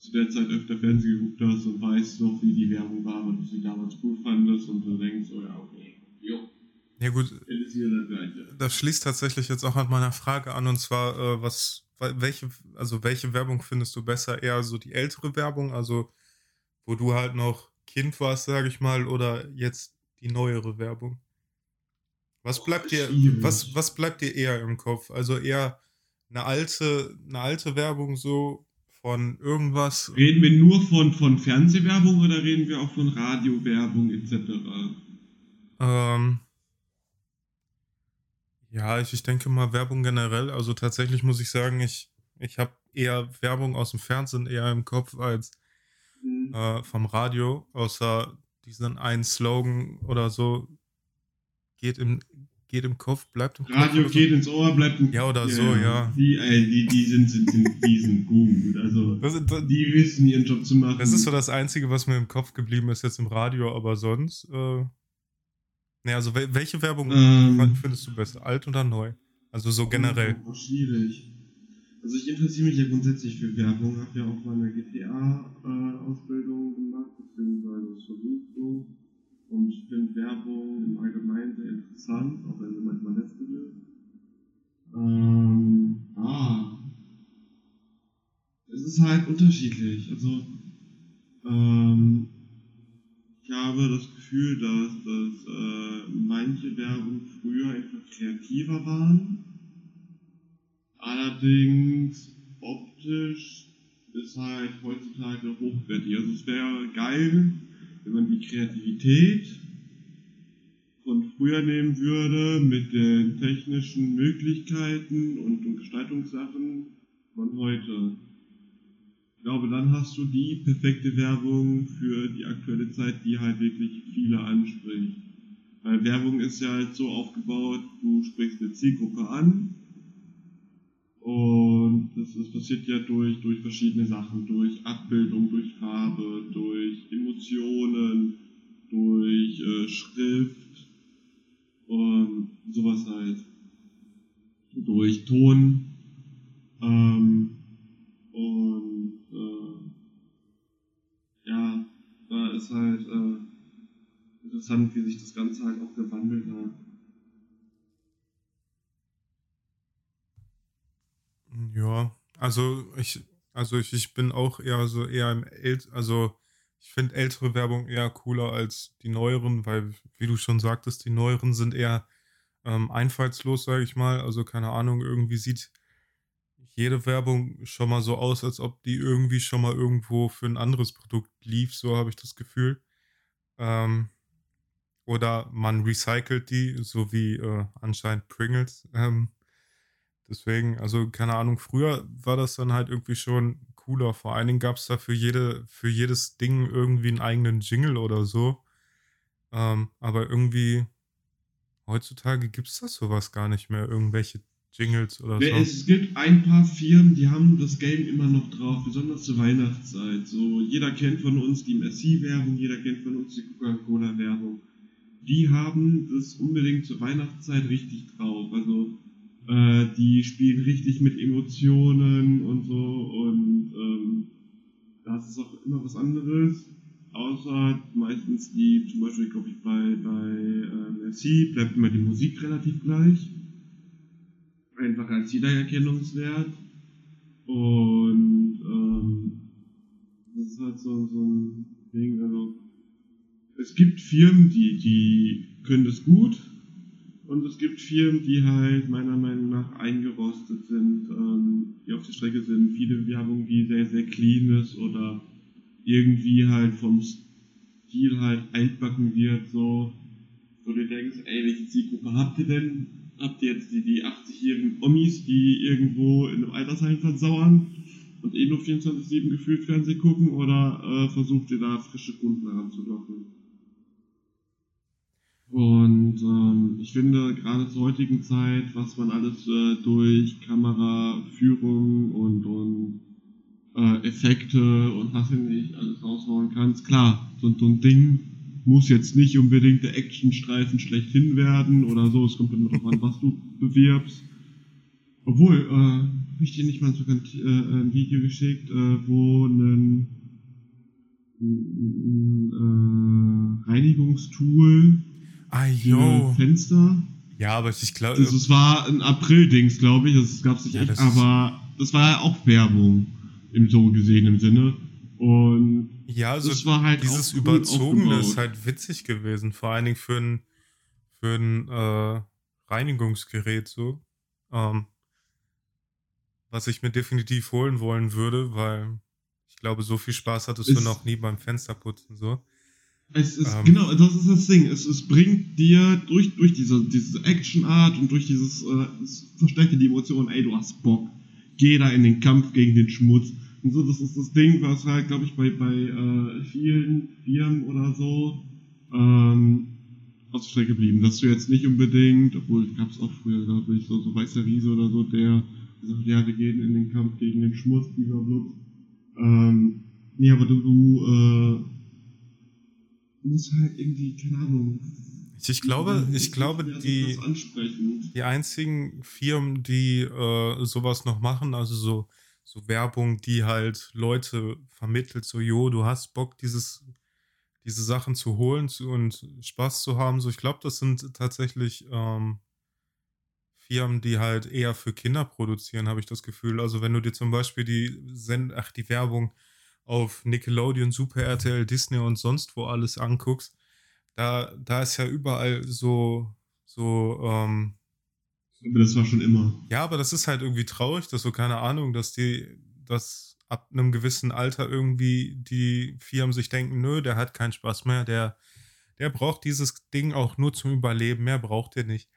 zu der Zeit öfter Fernsehen geguckt hast und weißt noch, wie die Werbung war, und du sie damals cool fandest und du denkst, oh ja, okay, jo. Ja gut, das schließt tatsächlich jetzt auch an meiner Frage an und zwar, äh, was welche, also welche Werbung findest du besser? Eher so die ältere Werbung, also wo du halt noch Kind warst, sage ich mal, oder jetzt die neuere Werbung? Was bleibt dir, was, was bleibt dir eher im Kopf? Also eher eine alte, eine alte Werbung so von irgendwas? Reden wir nur von, von Fernsehwerbung oder reden wir auch von Radiowerbung etc.? Ähm, ja, ich, ich denke mal Werbung generell. Also tatsächlich muss ich sagen, ich, ich habe eher Werbung aus dem Fernsehen eher im Kopf als mhm. äh, vom Radio, außer diesen einen Slogan oder so geht im, geht im Kopf, bleibt im Kopf. Radio geht so. ins Ohr, bleibt im Kopf. Ja, oder so, ja. Die, ey, die, die, sind, sind, sind, die sind gut. Also, das, das, die wissen ihren Job zu machen. Das ist so das Einzige, was mir im Kopf geblieben ist jetzt im Radio, aber sonst. Äh, Ne, also welche Werbung ähm, findest du besser? Alt oder neu? Also so generell. Oh, schwierig. Also ich interessiere mich ja grundsätzlich für Werbung, habe ja auch meine GTA-Ausbildung äh, gemacht, beziehungsweise versucht so. Und ich finde Werbung im Allgemeinen sehr interessant, auch wenn sie manchmal lästig ist. Ähm, ah. Es ist halt unterschiedlich. Also, ähm, ich habe das Gefühl, dass, dass äh, manche Werbung früher einfach kreativer waren. Allerdings optisch ist halt heutzutage hochwertig. Also es wäre geil, wenn man die Kreativität von früher nehmen würde mit den technischen Möglichkeiten und, und Gestaltungssachen von heute. Ich glaube, dann hast du die perfekte Werbung für die aktuelle Zeit, die halt wirklich viele anspricht. Weil Werbung ist ja halt so aufgebaut, du sprichst eine Zielgruppe an und das, das passiert ja durch, durch verschiedene Sachen, durch Abbildung, durch Farbe, durch Emotionen, durch äh, Schrift und sowas halt. Durch Ton. Ähm, und da ist halt äh, interessant, wie sich das Ganze halt auch gewandelt hat. Ja, also ich, also ich, ich bin auch eher so eher im äl also ich finde ältere Werbung eher cooler als die neueren, weil, wie du schon sagtest, die neueren sind eher ähm, einfallslos, sage ich mal. Also keine Ahnung, irgendwie sieht jede Werbung schon mal so aus, als ob die irgendwie schon mal irgendwo für ein anderes Produkt lief, so habe ich das Gefühl. Ähm, oder man recycelt die, so wie äh, anscheinend Pringles. Ähm, Deswegen, also keine Ahnung, früher war das dann halt irgendwie schon cooler. Vor allen Dingen gab es da für, jede, für jedes Ding irgendwie einen eigenen Jingle oder so. Ähm, aber irgendwie, heutzutage gibt es das sowas gar nicht mehr, irgendwelche Jingles oder so. Es gibt ein paar Firmen, die haben das Game immer noch drauf, besonders zur Weihnachtszeit. So, jeder kennt von uns die Messi-Werbung, jeder kennt von uns die Coca-Cola-Werbung. Die haben das unbedingt zur Weihnachtszeit richtig drauf. Also äh, die spielen richtig mit Emotionen und so und ähm, das ist auch immer was anderes. Außer meistens die, zum Beispiel glaube ich bei, bei äh, Merci bleibt immer die Musik relativ gleich. Einfach als Wiedererkennungswert. Und ähm, das ist halt so, so ein Ding, also es gibt Firmen, die, die können das gut, und es gibt Firmen, die halt meiner Meinung nach eingerostet sind, ähm, die auf der Strecke sind. Viele Werbung, die sehr, sehr clean ist oder irgendwie halt vom Stil halt altbacken wird, so. Wo du denkst, ey, welche Zielgruppe habt ihr denn? Habt ihr jetzt die, die 80-jährigen Omis, die irgendwo in einem Altersheim versauern und eh nur 24-7 gefühlt Fernsehen gucken oder äh, versucht ihr da frische Kunden heranzulocken? Und ähm, ich finde, gerade zur heutigen Zeit, was man alles äh, durch Kameraführung und, und äh, Effekte und was nicht alles raushauen kann, ist klar, so, so ein Ding muss jetzt nicht unbedingt der Actionstreifen schlechthin werden oder so, es kommt immer darauf an, was du bewirbst. Obwohl, äh, habe ich dir nicht mal sogar ein, äh, ein Video geschickt, äh, wo ein, ein äh, Reinigungstool Ah. Fenster. Ja, aber ich glaube. Das, das, war ein April-Dings, glaube ich. Das gab es nicht ja, echt, aber das war ja auch Werbung im so gesehenen Sinne. Und ja, also das war halt dieses Überzogene ist halt witzig gewesen, vor allen Dingen für ein, für ein äh, Reinigungsgerät so. Ähm, was ich mir definitiv holen wollen würde, weil ich glaube, so viel Spaß hattest du noch nie beim Fensterputzen so. Es ist, ähm, genau, das ist das Ding. Es, es bringt dir durch, durch diese, diese Action-Art und durch dieses, äh, es verstärkt dir die Emotion, ey, du hast Bock. Geh da in den Kampf gegen den Schmutz. Und so, das ist das Ding, was halt, glaube ich, bei, bei äh, vielen Firmen oder so ähm, aus der Strecke geblieben. Dass du jetzt nicht unbedingt, obwohl gab es auch früher, glaube ich, so, so Weißer Riese oder so, der sagt, ja, wir gehen in den Kampf gegen den Schmutz, dieser Blut. Ähm, nee, aber du, du äh, muss halt irgendwie, keine Ahnung. Ich glaube, ich glaube, die, die einzigen Firmen, die äh, sowas noch machen, also so, so Werbung, die halt Leute vermittelt, so, jo, du hast Bock, dieses, diese Sachen zu holen zu, und Spaß zu haben, so, ich glaube, das sind tatsächlich ähm, Firmen, die halt eher für Kinder produzieren, habe ich das Gefühl. Also, wenn du dir zum Beispiel die, Send ach, die Werbung auf Nickelodeon, Super RTL, Disney und sonst wo alles anguckst, da, da ist ja überall so, so, ähm, aber das war schon immer. Ja, aber das ist halt irgendwie traurig, dass so, keine Ahnung, dass die, dass ab einem gewissen Alter irgendwie die Firmen sich denken, nö, der hat keinen Spaß mehr, der, der braucht dieses Ding auch nur zum Überleben, mehr braucht er nicht.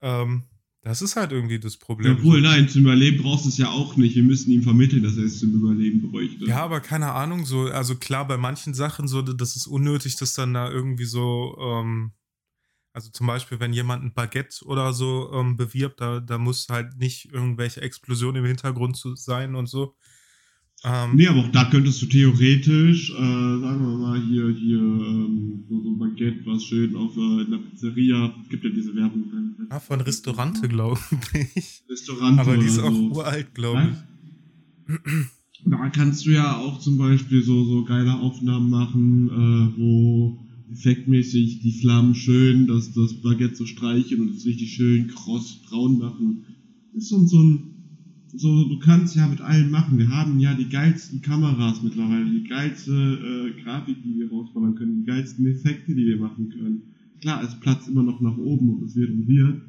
Ähm, das ist halt irgendwie das Problem. Obwohl, nein, zum Überleben brauchst du es ja auch nicht. Wir müssen ihm vermitteln, dass er es zum Überleben bräuchte. Ja, aber keine Ahnung, so, also klar, bei manchen Sachen so, das ist unnötig, dass dann da irgendwie so, ähm, also zum Beispiel, wenn jemand ein Baguette oder so ähm, bewirbt, da, da muss halt nicht irgendwelche Explosionen im Hintergrund zu sein und so. Ähm, nee, aber auch da könntest du theoretisch, äh, sagen wir mal, hier, hier, ähm, so, so ein Baguette, was schön auf äh, in der Pizzeria, gibt ja diese Werbung. Ah, von Restaurante, glaube ich. Restaurante. Aber die ist auch so. uralt, glaube ich. Da kannst du ja auch zum Beispiel so, so geile Aufnahmen machen, äh, wo effektmäßig die Flammen schön, dass das Baguette so streichen und es richtig schön kross braun machen. Das ist so, so ein so, du kannst ja mit allen machen. Wir haben ja die geilsten Kameras mittlerweile, die geilste äh, Grafik, die wir rausballern können, die geilsten Effekte, die wir machen können. Klar, es platzt immer noch nach oben und es wird und wird.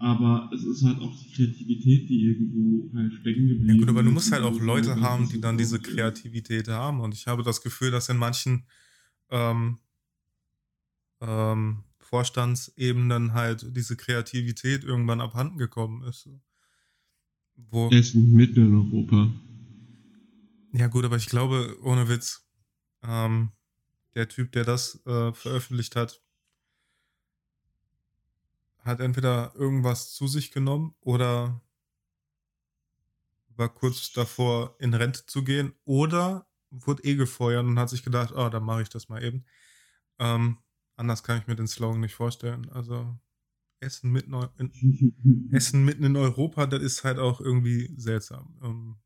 Aber es ist halt auch die Kreativität, die irgendwo halt stecken geblieben ist. Ja gut, aber du musst halt auch Leute haben, die dann diese Kreativität haben. Und ich habe das Gefühl, dass in manchen ähm, ähm, Vorstandsebenen halt diese Kreativität irgendwann abhanden gekommen ist. Wo? Essen mitten in Europa. Ja, gut, aber ich glaube, ohne Witz, ähm, der Typ, der das äh, veröffentlicht hat, hat entweder irgendwas zu sich genommen oder war kurz davor, in Rente zu gehen oder wurde eh gefeuert und hat sich gedacht, oh, dann mache ich das mal eben. Ähm, anders kann ich mir den Slogan nicht vorstellen. Also Essen mitten in, Essen mitten in Europa, das ist halt auch irgendwie seltsam. Ähm,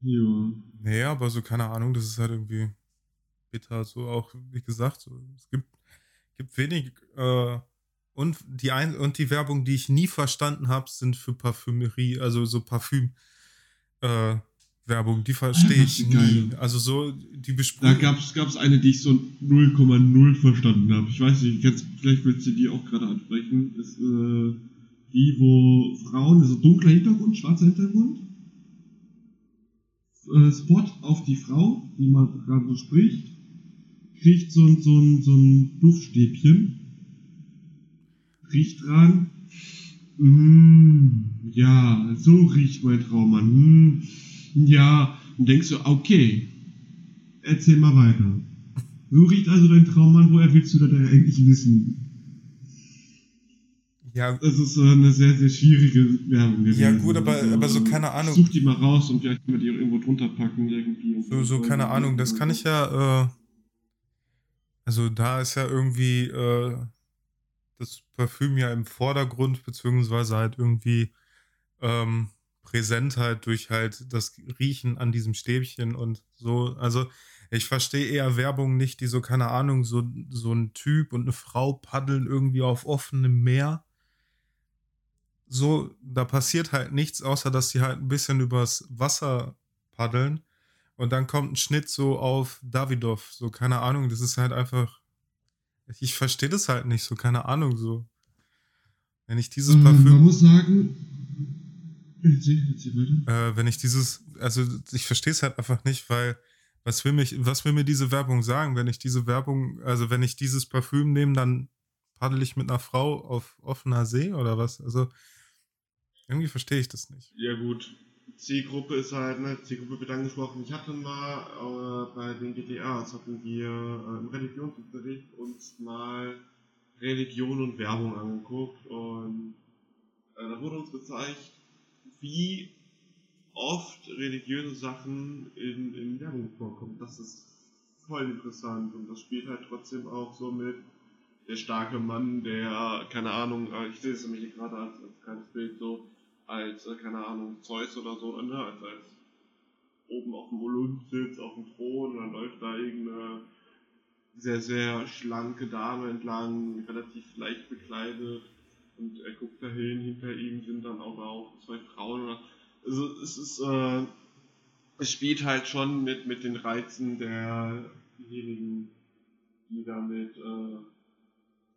ja. Naja, aber so, keine Ahnung, das ist halt irgendwie bitter. So auch, wie gesagt, so, es gibt, gibt wenig. Äh, und, die ein, und die Werbung, die ich nie verstanden habe, sind für Parfümerie, also so Parfüm. Äh, Werbung, die verstehe ich nie. Also so die Besprechung. Da gab es eine, die ich so 0,0 verstanden habe. Ich weiß nicht, jetzt, vielleicht willst du die auch gerade ansprechen. Ist äh, die, wo Frauen, also dunkler Hintergrund, schwarzer Hintergrund, äh, Spot auf die Frau, die man gerade so spricht, kriegt so, so, so ein Duftstäbchen, riecht dran. Mmh, ja, so riecht mein Traummann. Mmh ja, und denkst du, okay, erzähl mal weiter. So riecht also dein Traummann, woher willst du das eigentlich wissen? Ja. Das ist so eine sehr, sehr schwierige Werbung gewesen. Ja, gut, aber, also, aber so keine Ahnung. Such die mal raus und vielleicht können wir die irgendwo drunter packen irgendwie. So, so keine Ahnung, das kann ich ja, äh, also da ist ja irgendwie, äh, das Parfüm ja im Vordergrund, beziehungsweise halt irgendwie, ähm, präsent halt durch halt das Riechen an diesem Stäbchen und so. Also ich verstehe eher Werbung nicht, die so, keine Ahnung, so, so ein Typ und eine Frau paddeln irgendwie auf offenem Meer. So, da passiert halt nichts, außer dass sie halt ein bisschen übers Wasser paddeln. Und dann kommt ein Schnitt so auf Davidov. So, keine Ahnung, das ist halt einfach. Ich verstehe das halt nicht, so, keine Ahnung, so. Wenn ich dieses ähm, Parfüm. Man muss sagen, Weiter. Äh, wenn ich dieses, also ich verstehe es halt einfach nicht, weil was will mich, was will mir diese Werbung sagen? Wenn ich diese Werbung, also wenn ich dieses Parfüm nehme, dann paddel ich mit einer Frau auf offener See oder was? Also irgendwie verstehe ich das nicht. Ja gut, Zielgruppe ist halt, ne, Zielgruppe wird angesprochen. Ich hatte mal äh, bei den GTAs hatten wir äh, im Religionsunterricht uns mal Religion und Werbung angeguckt und äh, da wurde uns gezeigt, wie oft religiöse Sachen in, in Werbung vorkommen. Das ist voll interessant und das spielt halt trotzdem auch so mit der starke Mann, der, keine Ahnung, äh, ich sehe es nämlich gerade als, als kleines Bild so, als, äh, keine Ahnung, Zeus oder so, ne, als, als oben auf dem Olymp sitzt, auf dem Thron und dann läuft da irgendeine sehr, sehr schlanke Dame entlang, relativ leicht bekleidet und er guckt dahin, hinter ihm sind dann aber auch zwei Frauen. Also es ist, äh, es spielt halt schon mit, mit den Reizen derjenigen, die damit äh,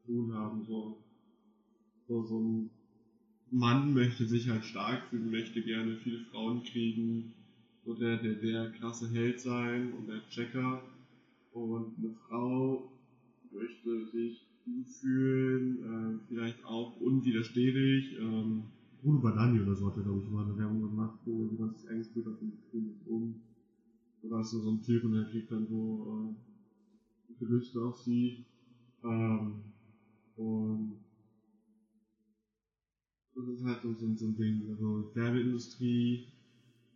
tun haben. So. so, so ein Mann möchte sich halt stark fühlen, möchte gerne viele Frauen kriegen, so der, der, der krasse Held sein und der Checker. Und eine Frau möchte sich fühlen, äh, vielleicht auch unwiderstehlich. Ähm, Bruno Banani oder so hat er, glaube ich, mal eine Werbung gemacht, wo jemand sich eingespielt hat und um. Da ist so ein Typ und der kriegt dann so äh, Gelüste auf sie. Ähm, und das ist halt so, so, so ein Ding. Also Werbeindustrie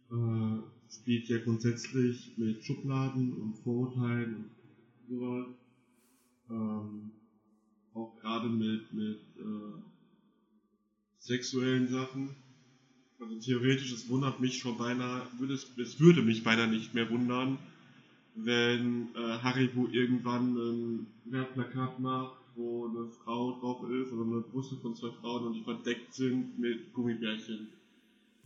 äh, spielt ja grundsätzlich mit Schubladen und Vorurteilen und sowas. Ähm, auch gerade mit, mit äh, sexuellen Sachen. Also theoretisch, es wundert mich schon beinahe, würde es, es würde mich beinahe nicht mehr wundern, wenn äh, Haribo irgendwann ein Werbeplakat macht, wo eine Frau drauf ist oder eine Brüste von zwei Frauen und die verdeckt sind mit Gummibärchen.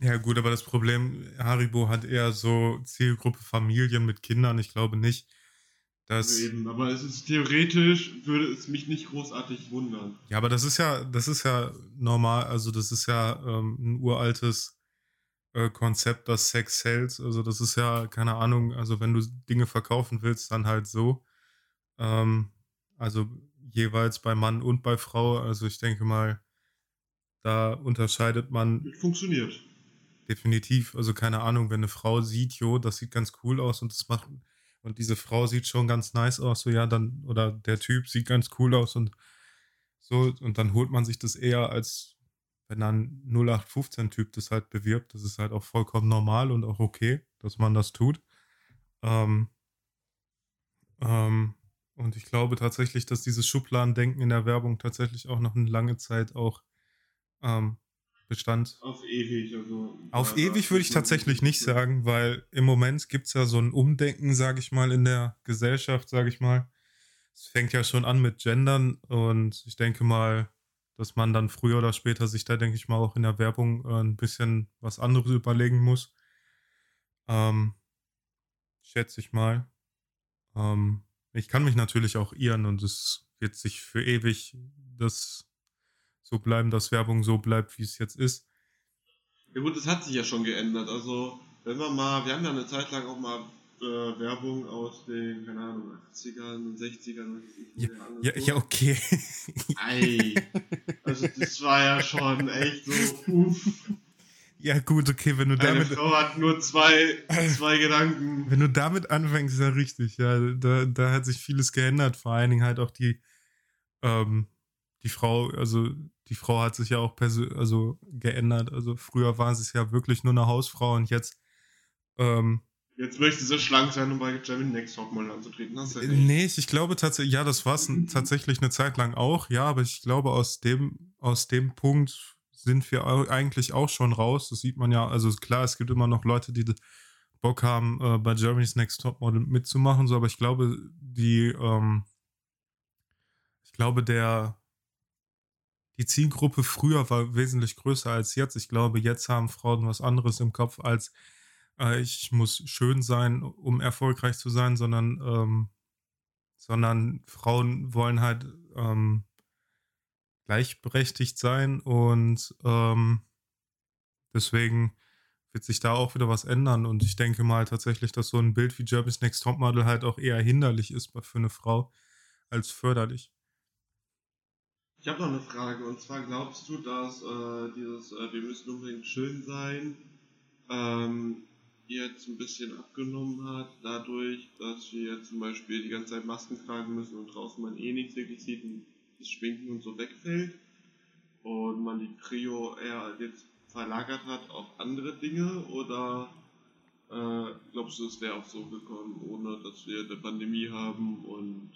Ja, gut, aber das Problem, Haribo hat eher so Zielgruppe Familien mit Kindern. Ich glaube nicht, dass. Eben, aber es ist theoretisch, würde es mich nicht großartig wundern. Ja, aber das ist ja, das ist ja normal, also das ist ja ähm, ein uraltes äh, Konzept, das Sex hält. Also das ist ja, keine Ahnung, also wenn du Dinge verkaufen willst, dann halt so. Ähm, also jeweils bei Mann und bei Frau. Also ich denke mal, da unterscheidet man. Funktioniert. Definitiv. Also keine Ahnung, wenn eine Frau sieht, jo, das sieht ganz cool aus und das macht und diese Frau sieht schon ganz nice aus, so ja, dann, oder der Typ sieht ganz cool aus und so, und dann holt man sich das eher als, wenn dann 0815-Typ das halt bewirbt, das ist halt auch vollkommen normal und auch okay, dass man das tut. Ähm, ähm, und ich glaube tatsächlich, dass dieses Schubladendenken in der Werbung tatsächlich auch noch eine lange Zeit auch ähm, Bestand. Auf ewig, also. Auf ewig würde ich tatsächlich nicht sagen, weil im Moment gibt es ja so ein Umdenken, sage ich mal, in der Gesellschaft, sage ich mal. Es fängt ja schon an mit Gendern und ich denke mal, dass man dann früher oder später sich da, denke ich mal, auch in der Werbung äh, ein bisschen was anderes überlegen muss. Ähm, schätze ich mal. Ähm, ich kann mich natürlich auch irren und es wird sich für ewig das so bleiben, dass Werbung so bleibt, wie es jetzt ist. Ja gut, es hat sich ja schon geändert. Also, wenn wir mal, wir haben ja eine Zeit lang auch mal äh, Werbung aus den, keine Ahnung, 80ern, 60ern. Ja, ja, ja, okay. Ei. Also, das war ja schon echt so, uff. Ja, gut, okay, wenn du Eine damit. Frau hat nur zwei, zwei Gedanken. Wenn du damit anfängst, ist ja richtig, ja. Da, da hat sich vieles geändert. Vor allen Dingen halt auch die, ähm, die Frau, also die Frau hat sich ja auch also geändert. Also früher war sie ja wirklich nur eine Hausfrau und jetzt. Ähm, jetzt möchte sie schlank sein, um bei German Next Topmodel anzutreten. Hast du ja nee, ich glaube tatsächlich, ja, das war es tatsächlich eine Zeit lang auch, ja, aber ich glaube, aus dem, aus dem Punkt sind wir eigentlich auch schon raus. Das sieht man ja, also klar, es gibt immer noch Leute, die Bock haben, äh, bei Germany's Next Topmodel mitzumachen, so, aber ich glaube, die, ähm, ich glaube, der, die Zielgruppe früher war wesentlich größer als jetzt. Ich glaube, jetzt haben Frauen was anderes im Kopf als äh, ich muss schön sein, um erfolgreich zu sein, sondern, ähm, sondern Frauen wollen halt ähm, gleichberechtigt sein und ähm, deswegen wird sich da auch wieder was ändern und ich denke mal tatsächlich, dass so ein Bild wie Jervis Next Topmodel halt auch eher hinderlich ist für eine Frau als förderlich. Ich habe noch eine Frage und zwar glaubst du, dass äh, dieses äh, wir müssen unbedingt schön sein ähm, jetzt ein bisschen abgenommen hat, dadurch, dass wir zum Beispiel die ganze Zeit Masken tragen müssen und draußen man eh nichts wirklich sieht und das Schminken und so wegfällt? Und man die Prio eher jetzt verlagert hat auf andere Dinge oder äh, glaubst du, es wäre auch so gekommen, ohne dass wir eine Pandemie haben und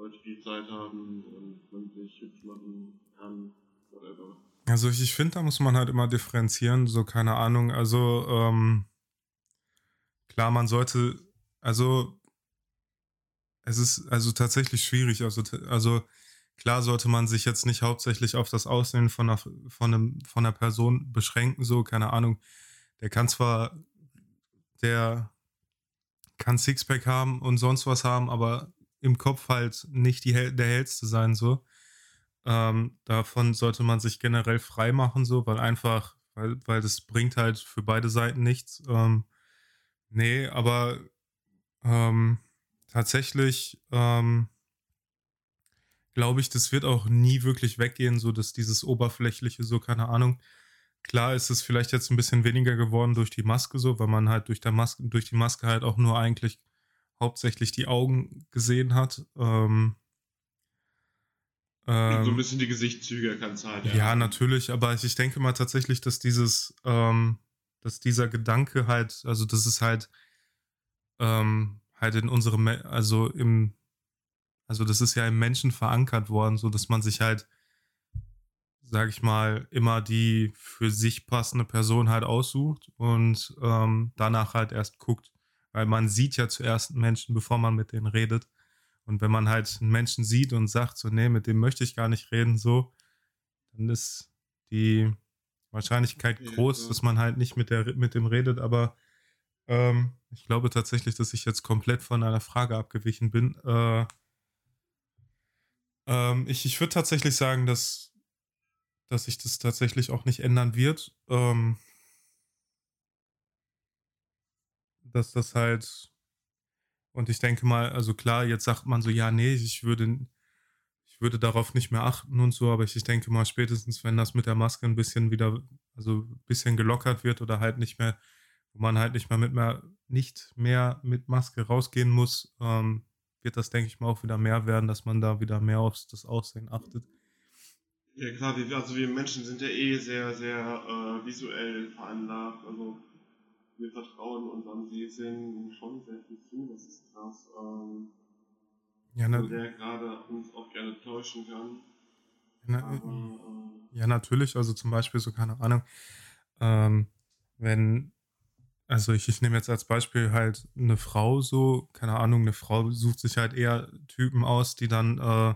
Leute viel Zeit haben und man sich hübsch machen kann, whatever. Also ich, ich finde, da muss man halt immer differenzieren, so keine Ahnung. Also ähm, klar, man sollte, also es ist also tatsächlich schwierig. Also, also klar sollte man sich jetzt nicht hauptsächlich auf das Aussehen von einer, von einem, von einer Person beschränken, so, keine Ahnung. Der kann zwar, der kann Sixpack haben und sonst was haben, aber im Kopf halt nicht die, der hellste sein, so. Ähm, davon sollte man sich generell frei machen, so, weil einfach, weil, weil das bringt halt für beide Seiten nichts. Ähm, nee, aber ähm, tatsächlich, ähm, glaube ich, das wird auch nie wirklich weggehen, so dass dieses oberflächliche, so keine Ahnung. Klar ist es vielleicht jetzt ein bisschen weniger geworden durch die Maske so, weil man halt durch, der Maske, durch die Maske halt auch nur eigentlich hauptsächlich die Augen gesehen hat. Ähm, ähm, so ein bisschen die Gesichtszüge kannst halt. Ja, ja natürlich, aber ich denke mal tatsächlich, dass dieses, ähm, dass dieser Gedanke halt, also das ist halt, ähm, halt in unserem, also im, also das ist ja im Menschen verankert worden, so dass man sich halt, sag ich mal, immer die für sich passende Person halt aussucht und ähm, danach halt erst guckt. Weil man sieht ja zuerst Menschen, bevor man mit denen redet. Und wenn man halt einen Menschen sieht und sagt, so, nee, mit dem möchte ich gar nicht reden, so, dann ist die Wahrscheinlichkeit groß, ja, dass man halt nicht mit, der, mit dem redet. Aber ähm, ich glaube tatsächlich, dass ich jetzt komplett von einer Frage abgewichen bin. Äh, ähm, ich ich würde tatsächlich sagen, dass, dass sich das tatsächlich auch nicht ändern wird. Ähm, dass das halt und ich denke mal, also klar, jetzt sagt man so, ja, nee, ich würde, ich würde darauf nicht mehr achten und so, aber ich, ich denke mal, spätestens, wenn das mit der Maske ein bisschen wieder, also ein bisschen gelockert wird oder halt nicht mehr, wo man halt nicht mehr mit mehr, nicht mehr mit Maske rausgehen muss, ähm, wird das, denke ich mal, auch wieder mehr werden, dass man da wieder mehr aufs das Aussehen achtet. Ja klar, also wir Menschen sind ja eh sehr, sehr äh, visuell veranlagt. Also wir vertrauen unseren Sehsinn schon sehr viel zu, das ist krass. Ähm, ja, na, der gerade uns auch gerne täuschen kann. Na, Aber, äh, ja, natürlich, also zum Beispiel so, keine Ahnung, ähm, wenn, also ich, ich nehme jetzt als Beispiel halt eine Frau so, keine Ahnung, eine Frau sucht sich halt eher Typen aus, die dann, äh,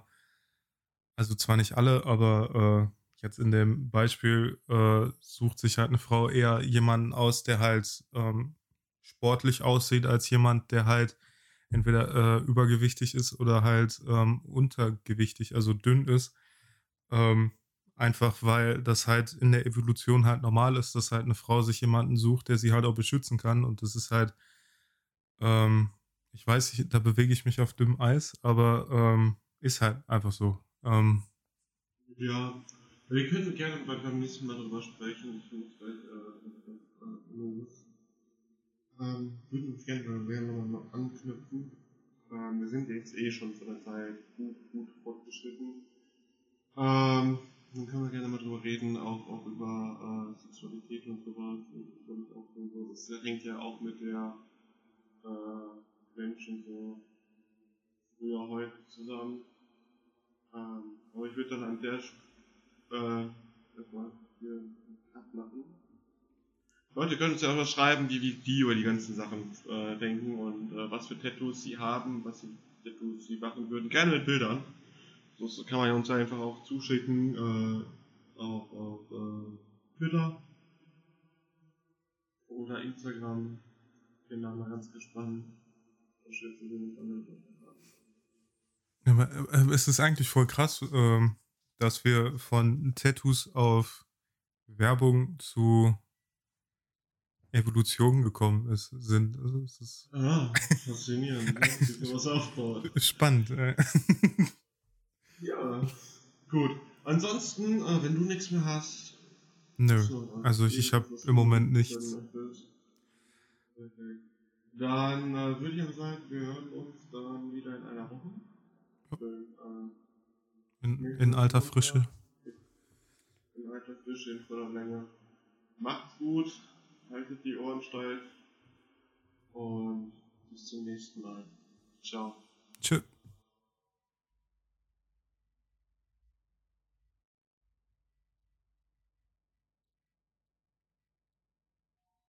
also zwar nicht alle, aber äh, Jetzt in dem Beispiel äh, sucht sich halt eine Frau eher jemanden aus, der halt ähm, sportlich aussieht, als jemand, der halt entweder äh, übergewichtig ist oder halt ähm, untergewichtig, also dünn ist. Ähm, einfach weil das halt in der Evolution halt normal ist, dass halt eine Frau sich jemanden sucht, der sie halt auch beschützen kann. Und das ist halt, ähm, ich weiß, ich, da bewege ich mich auf dünnem Eis, aber ähm, ist halt einfach so. Ähm, ja, wir können gerne beim nächsten Mal darüber sprechen. Ich es gleich äh, los. Ähm, würden uns gerne mal nochmal anknüpfen. Ähm, wir sind jetzt eh schon von der Zeit gut, gut fortgeschritten. Ähm, dann können wir gerne mal drüber reden, auch, auch über äh, Sexualität und sowas. Und auch so, das hängt ja auch mit der äh, Menschen so früher heute zusammen. Ähm, aber ich würde dann an der äh. Leute können uns ja auch mal schreiben, wie, wie die über die ganzen Sachen äh, denken und äh, was für Tattoos sie haben, was für Tattoos sie machen würden. Gerne mit Bildern. So kann man ja uns einfach auch zuschicken äh, auf, auf äh, Twitter oder Instagram. Bin da mal ganz gespannt. Ja, aber, äh, es ist eigentlich voll krass. Ähm dass wir von Tattoos auf Werbung zu Evolution gekommen ist, sind. Also es ist ah, faszinierend, wie was aufbaut. Spannend. Äh. ja, gut. Ansonsten, äh, wenn du nichts mehr hast. Nö, so, also ich, ich habe im Moment nichts. Dann äh, würde ich aber sagen, wir hören uns dann wieder in einer Woche. Für, äh, in, in alter Frische. In alter Frische, in voller Länge. Macht's gut, haltet die Ohren steif und bis zum nächsten Mal. Ciao. Tschüss.